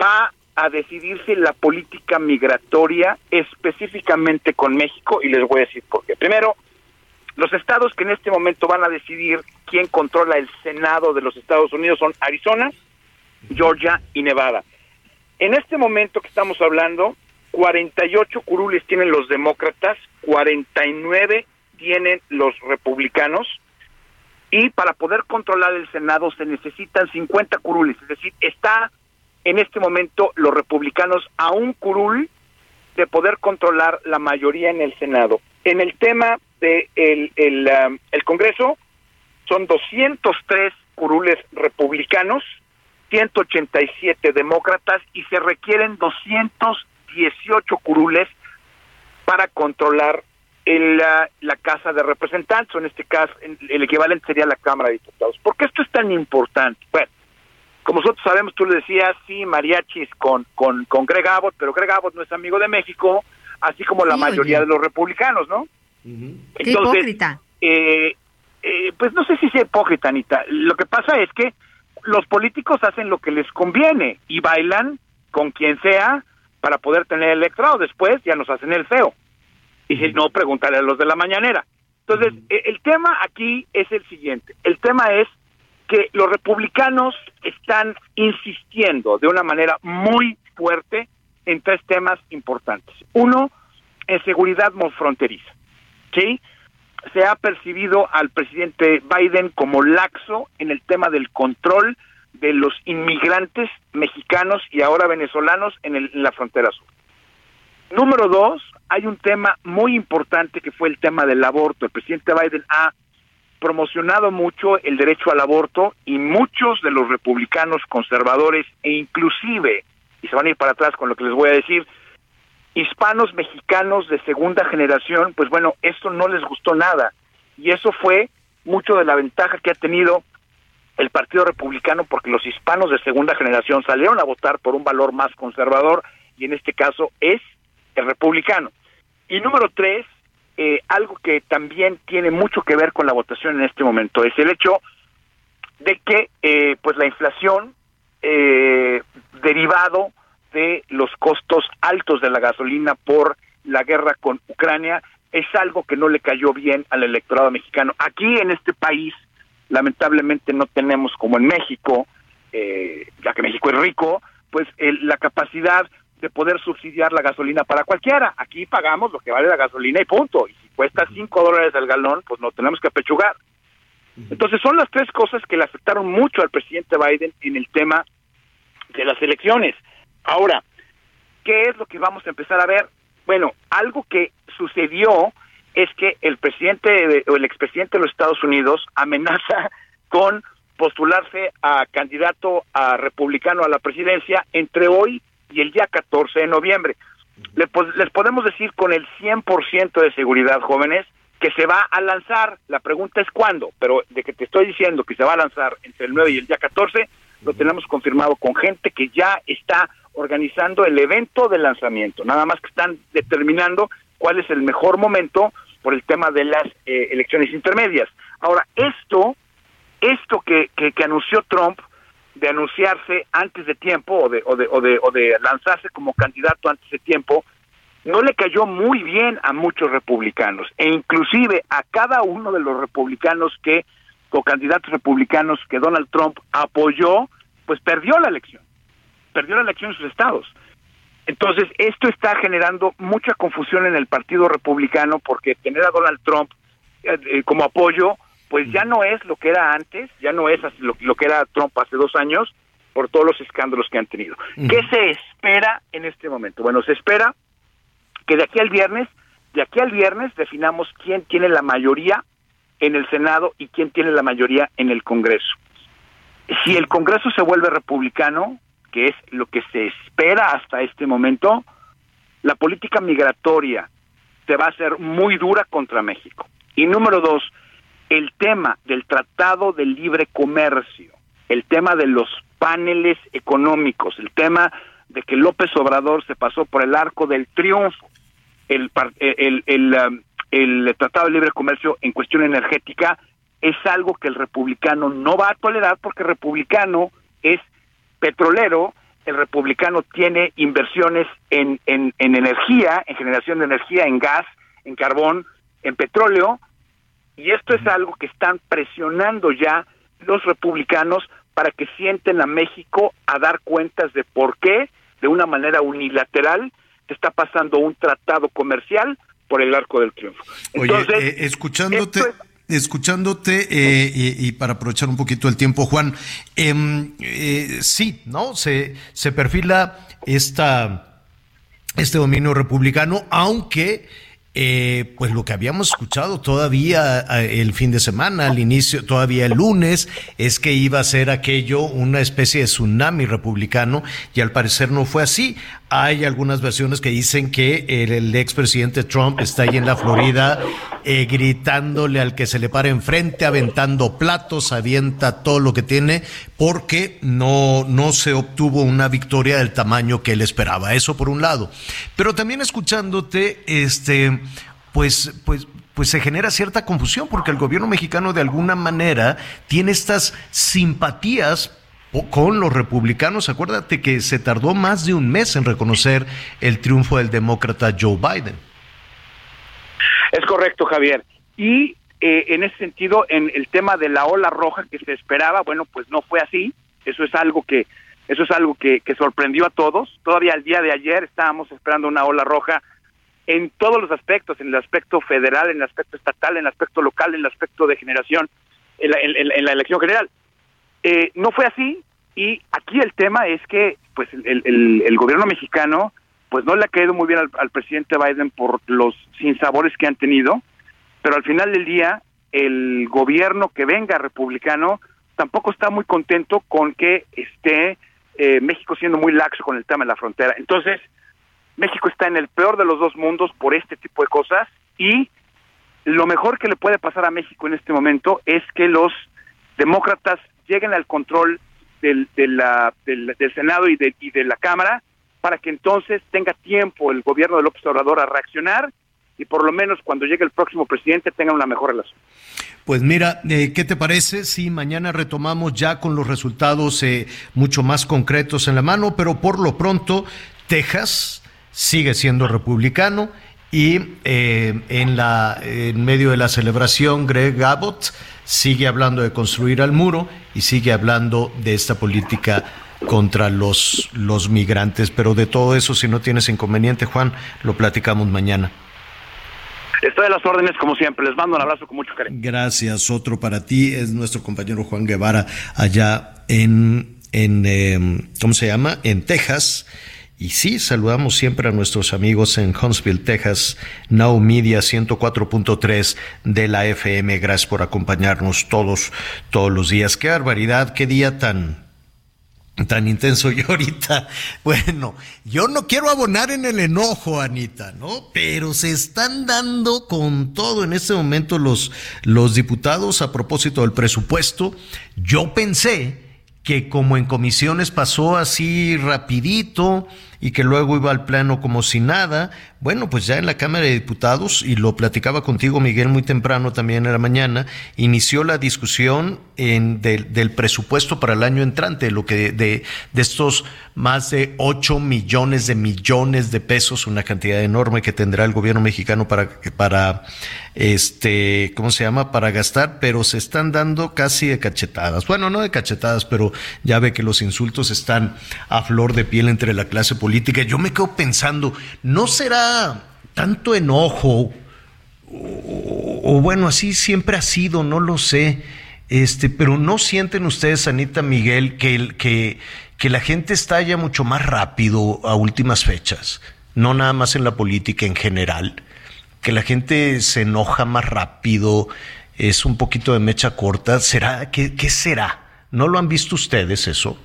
va a decidirse la política migratoria específicamente con México y les voy a decir por qué. Primero, los estados que en este momento van a decidir quién controla el Senado de los Estados Unidos son Arizona, Georgia y Nevada. En este momento que estamos hablando, 48 curules tienen los demócratas, 49 tienen los republicanos, y para poder controlar el Senado se necesitan 50 curules, es decir, está en este momento los republicanos a un curul de poder controlar la mayoría en el Senado. En el tema de el, el, um, el Congreso son 203 curules republicanos, 187 demócratas y se requieren 200 18 curules para controlar el, la, la, Casa de Representantes, o en este caso el equivalente sería la Cámara de Diputados. ¿Por qué esto es tan importante? Bueno, como nosotros sabemos, tú le decías, sí, mariachis con, con, con Greg Abbott, pero Greg Abbott no es amigo de México, así como la mayoría de los republicanos, ¿no? Qué hipócrita. Eh, eh, pues no sé si sea hipócrita, Anita. Lo que pasa es que los políticos hacen lo que les conviene y bailan con quien sea para poder tener el electorado. Después ya nos hacen el feo. Y si no, preguntarle a los de la mañanera. Entonces, e, el tema aquí es el siguiente. El tema es que los republicanos están insistiendo de una manera muy fuerte en tres temas importantes. Uno, en seguridad fronteriza. ¿Sí? Se ha percibido al presidente Biden como laxo en el tema del control de los inmigrantes mexicanos y ahora venezolanos en, el, la frontera sur. Número dos, hay un tema muy importante que fue el tema del aborto. El presidente Biden ha promocionado mucho el derecho al aborto y muchos de los republicanos conservadores e inclusive, y se van a ir para atrás con lo que les voy a decir, hispanos mexicanos de segunda generación, pues bueno, esto no les gustó nada. Y eso fue mucho de la ventaja que ha tenido el Partido Republicano porque los hispanos de segunda generación salieron a votar por un valor más conservador y en este caso es el republicano. Y número tres, eh, algo que también tiene mucho que ver con la votación en este momento es el hecho de que eh, pues la inflación eh, derivado de los costos altos de la gasolina por la guerra con Ucrania es algo que no le cayó bien al electorado mexicano. Aquí en este país, lamentablemente no tenemos como en México, eh, ya que México es rico, pues la capacidad de poder subsidiar la gasolina para cualquiera. Aquí pagamos lo que vale la gasolina y punto. Y si cuesta cinco dólares el galón, pues no tenemos que apechugar. Entonces son las tres cosas que le afectaron mucho al presidente Biden en el tema de las elecciones. Ahora, ¿qué es lo que vamos a empezar a ver? Bueno, algo que sucedió es que el presidente o el expresidente de los Estados Unidos amenaza con postularse a candidato a republicano a la presidencia entre hoy y el día 14 de noviembre. Les podemos decir con el 100% de seguridad, jóvenes, que se va a lanzar. La pregunta es cuándo, pero de que te estoy diciendo que se va a lanzar entre el 9 y el día 14, lo tenemos confirmado con gente que ya está organizando el evento de lanzamiento. Nada más que están determinando cuál es el mejor momento por el tema de las eh, elecciones intermedias. Ahora, esto, esto que, que, que anunció Trump, de anunciarse antes de tiempo o de, o de, o de, o de lanzarse como candidato antes de tiempo, no le cayó muy bien a muchos republicanos e inclusive a cada uno de los republicanos que o candidatos republicanos que Donald Trump apoyó, pues perdió la elección, perdió la elección en sus estados. Entonces, esto está generando mucha confusión en el Partido Republicano porque tener a Donald Trump eh, eh, como apoyo pues ya no es lo que era antes, ya no es lo, lo que era Trump hace dos años por todos los escándalos que han tenido. ¿Qué se espera en este momento? Bueno, se espera que de aquí al viernes, de aquí al viernes definamos quién tiene la mayoría en el Senado y quién tiene la mayoría en el Congreso. Si el Congreso se vuelve republicano, que es lo que se espera hasta este momento, la política migratoria se va a hacer muy dura contra México. Y número dos, el tema del Tratado de Libre Comercio, el tema de los paneles económicos, el tema de que López Obrador se pasó por el arco del triunfo, el, el, el, um, el, Tratado de Libre Comercio en cuestión energética, es algo que el republicano no va a tolerar porque el republicano es petrolero, el republicano tiene inversiones en, en, en energía, en generación de energía, en gas, en carbón, en petróleo, y esto es algo que están presionando ya los republicanos para que sienten a México a dar cuentas de por qué, de una manera unilateral, se está pasando un tratado comercial por el arco del triunfo. Entonces, Oye, eh, escuchándote... Escuchándote eh, y, para aprovechar un poquito el tiempo, Juan, em, eh, sí, ¿no? Se, se perfila esta, este dominio republicano, aunque eh, pues lo que habíamos escuchado todavía el fin de semana, al inicio, todavía el lunes, es que iba a ser aquello una especie de tsunami republicano y al parecer no fue así. Hay algunas versiones que dicen que el, expresidente Trump está ahí en la Florida eh, gritándole al que se le para enfrente, aventando platos, avienta todo lo que tiene, porque no, no se obtuvo una victoria del tamaño que él esperaba. Eso por un lado. Pero también escuchándote, este, pues, pues, pues se genera cierta confusión porque el gobierno mexicano de alguna manera tiene estas simpatías con los republicanos. Acuérdate que se tardó más de un mes en reconocer el triunfo del demócrata Joe Biden. Es correcto, Javier. Y eh, en ese sentido, en el tema de la ola roja que se esperaba, bueno, pues no fue así. Eso es algo que eso es algo que, que sorprendió a todos. Todavía el día de ayer estábamos esperando una ola roja en todos los aspectos, en el aspecto federal, en el aspecto estatal, en el aspecto local, en el aspecto de generación, en la, en la elección general. Eh, no fue así Y aquí el tema es que pues el, el, el gobierno mexicano pues no le ha caído muy bien al, al, presidente Biden por los sinsabores que han tenido, pero al final del día el gobierno que venga republicano tampoco está muy contento con que esté eh, México siendo muy laxo con el tema de la frontera. Entonces, México está en el peor de los dos mundos por este tipo de cosas y lo mejor que le puede pasar a México en este momento es que los demócratas lleguen al control del, de la, del, del Senado y de, y de la Cámara para que entonces tenga tiempo el gobierno de López Obrador a reaccionar y por lo menos cuando llegue el próximo presidente tengan una mejor relación. Pues mira, eh, ¿qué te parece si mañana retomamos ya con los resultados eh, mucho más concretos en la mano? Pero por lo pronto, Texas sigue siendo republicano y eh, en, la, en medio de la celebración, Greg Abbott sigue hablando de construir al muro y sigue hablando de esta política contra los, los migrantes. Pero de todo eso, si no tienes inconveniente, Juan, lo platicamos mañana. Estoy a las órdenes como siempre. Les mando un abrazo con mucho cariño. Gracias. Otro para ti es nuestro compañero Juan Guevara allá en, en eh, ¿cómo se llama? En Texas. Y sí, saludamos siempre a nuestros amigos en Huntsville, Texas, Now Media 104.3 de la FM. Gracias por acompañarnos todos, todos los días. Qué barbaridad, qué día tan, tan intenso [laughs] yo ahorita. Bueno, yo no quiero abonar en el enojo, Anita, ¿no? Pero se están dando con todo en este momento los, los diputados a propósito del presupuesto. Yo pensé que como en comisiones pasó así rapidito y que luego iba al plano como si nada, bueno, pues ya en la Cámara de Diputados, y lo platicaba contigo Miguel muy temprano también en la mañana, inició la discusión en del presupuesto para el año entrante, lo que de, de estos más de 8 millones de millones de pesos, una cantidad enorme que tendrá el gobierno mexicano para, para este, ¿cómo se llama? Para gastar, pero se están dando casi de cachetadas. Bueno, no de cachetadas, pero ya ve que los insultos están a flor de piel entre la clase política. Yo me quedo pensando, ¿no será tanto enojo? O, bueno, así siempre ha sido, no lo sé. Este, pero no sienten ustedes, Anita Miguel, que, que, que la gente estalla mucho más rápido a últimas fechas, no nada más en la política en general, que la gente se enoja más rápido, es un poquito de mecha corta. ¿Será? ¿Qué, qué será? ¿No lo han visto ustedes eso?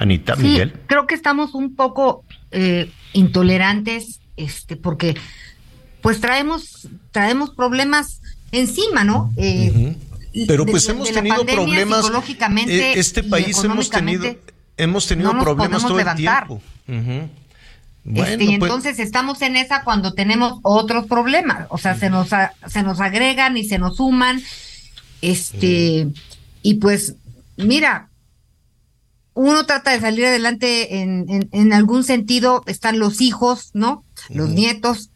Anita, sí, Miguel. Creo que estamos un poco eh, intolerantes, este, porque pues traemos, traemos problemas encima, ¿no? Eh, uh -huh. Pero pues de, hemos de tenido problemas. Psicológicamente este país hemos tenido, hemos tenido no problemas todo levantar. el tiempo. Uh -huh. Bueno, este, y pues, entonces estamos en esa cuando tenemos otros problemas, o sea, se nos a, se nos agregan y se nos suman, este, y pues, mira, uno trata de salir adelante en, en, en algún sentido, están los hijos, ¿no? Los nietos,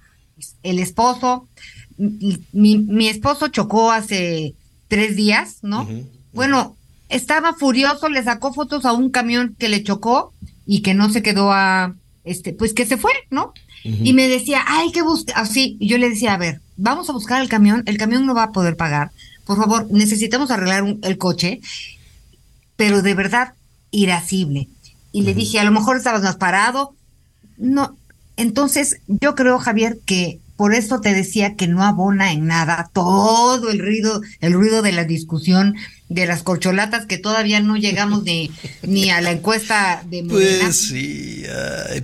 el esposo, mi, mi esposo chocó hace tres días, ¿no? Uh -huh. Bueno, estaba furioso, le sacó fotos a un camión que le chocó y que no se quedó a, este, pues que se fue, ¿no? Uh -huh. Y me decía, hay que buscar, así, y yo le decía, a ver, vamos a buscar el camión, el camión no va a poder pagar, por favor, necesitamos arreglar un, el coche, pero de verdad, irascible. Y uh -huh. le dije, a lo mejor estabas más parado, no, entonces yo creo, Javier, que por eso te decía que no abona en nada todo el ruido, el ruido de la discusión de las corcholatas que todavía no llegamos ni, ni a la encuesta de Morena. Pues sí,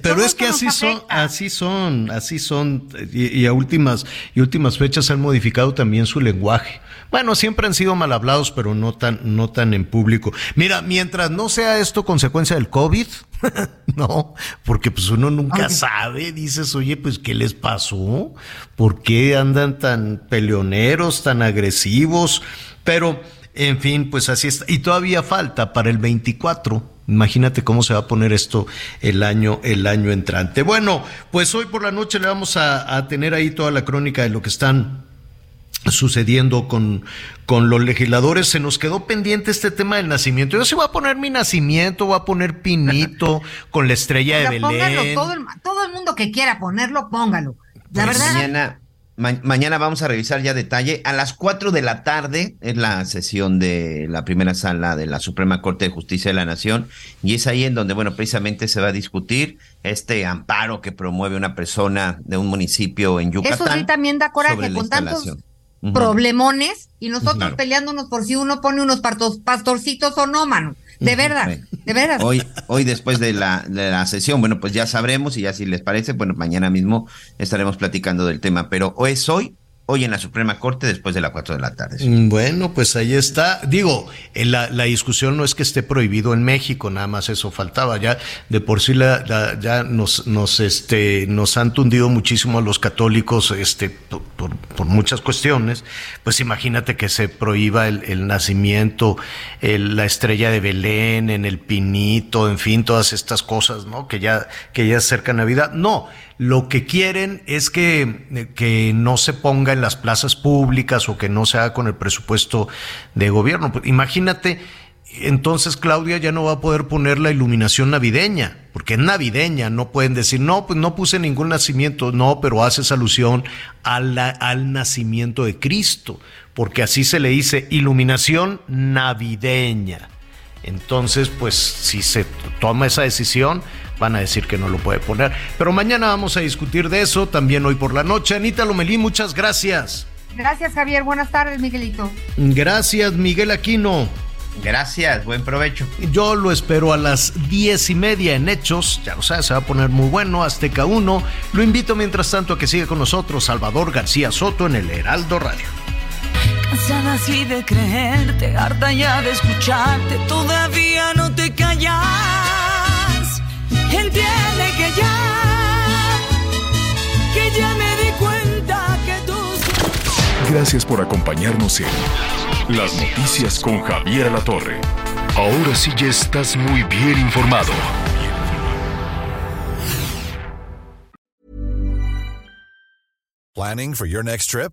pero es que así son, así son, así son, y, y, a últimas, y últimas fechas han modificado también su lenguaje. Bueno, siempre han sido mal hablados, pero no tan, no tan en público. Mira, mientras no sea esto consecuencia del COVID, [laughs] no, porque pues uno nunca okay. sabe, dices, oye, pues ¿qué les pasó? ¿Por qué andan tan peleoneros, tan agresivos? Pero, en fin, pues así está. Y todavía falta para el 24. Imagínate cómo se va a poner esto el año, el año entrante. Bueno, pues hoy por la noche le vamos a, a tener ahí toda la crónica de lo que están sucediendo con, con los legisladores, se nos quedó pendiente este tema del nacimiento. Yo sí voy a poner mi nacimiento, voy a poner pinito [laughs] con la estrella de Belén. Póngalo, todo, el, todo el mundo que quiera ponerlo, póngalo. La pues verdad. Mañana, mañana vamos a revisar ya detalle. A las 4 de la tarde es la sesión de la primera sala de la Suprema Corte de Justicia de la Nación y es ahí en donde, bueno, precisamente se va a discutir este amparo que promueve una persona de un municipio en Yucatán. Eso sí también da coraje con tantos problemones y nosotros peleándonos por si uno pone unos pastorcitos o no, mano. De verdad, de verdad. Hoy, hoy después de la, de la sesión, bueno, pues ya sabremos y ya si les parece, bueno, mañana mismo estaremos platicando del tema, pero es hoy hoy en la Suprema Corte después de las 4 de la tarde. Mm, bueno, pues ahí está. Digo, eh, la, discusión no es que esté prohibido en México, nada más eso faltaba. Ya de por sí la, ya nos, nos, este, nos han tundido muchísimo a los católicos este, por, por, muchas cuestiones. Pues imagínate que se prohíba el, el nacimiento, el, la estrella de Belén, en el Pinito, en fin, todas estas cosas, ¿no? Que ya, que ya acerca Navidad. No lo que quieren es que, que, no se ponga en las plazas públicas o que no se haga con el presupuesto de gobierno. Pues, imagínate, entonces Claudia ya no va a poder poner la iluminación navideña, porque es navideña, no pueden decir, no, pues no puse ningún nacimiento, no, pero haces alusión al nacimiento de Cristo, porque así se le dice iluminación navideña. Entonces, pues si se toma esa decisión, van a decir que no lo puede poner. Pero mañana vamos a discutir de eso, también hoy por la noche. Anita Lomelí, muchas gracias. Gracias, Javier. Buenas tardes, Miguelito. Gracias, Miguel Aquino. Gracias, buen provecho. Yo lo espero a las diez y media en Hechos, ya lo sabes, se va a poner muy bueno, Azteca 1. Lo invito mientras tanto a que siga con nosotros Salvador García Soto en el Heraldo Radio. Cansada así de creerte, harta ya de escucharte, todavía no te callas entiende que ya, que ya me di cuenta que tú... Gracias por acompañarnos en Las Noticias con Javier La Torre. Ahora sí ya estás muy bien informado. Planning for your next trip?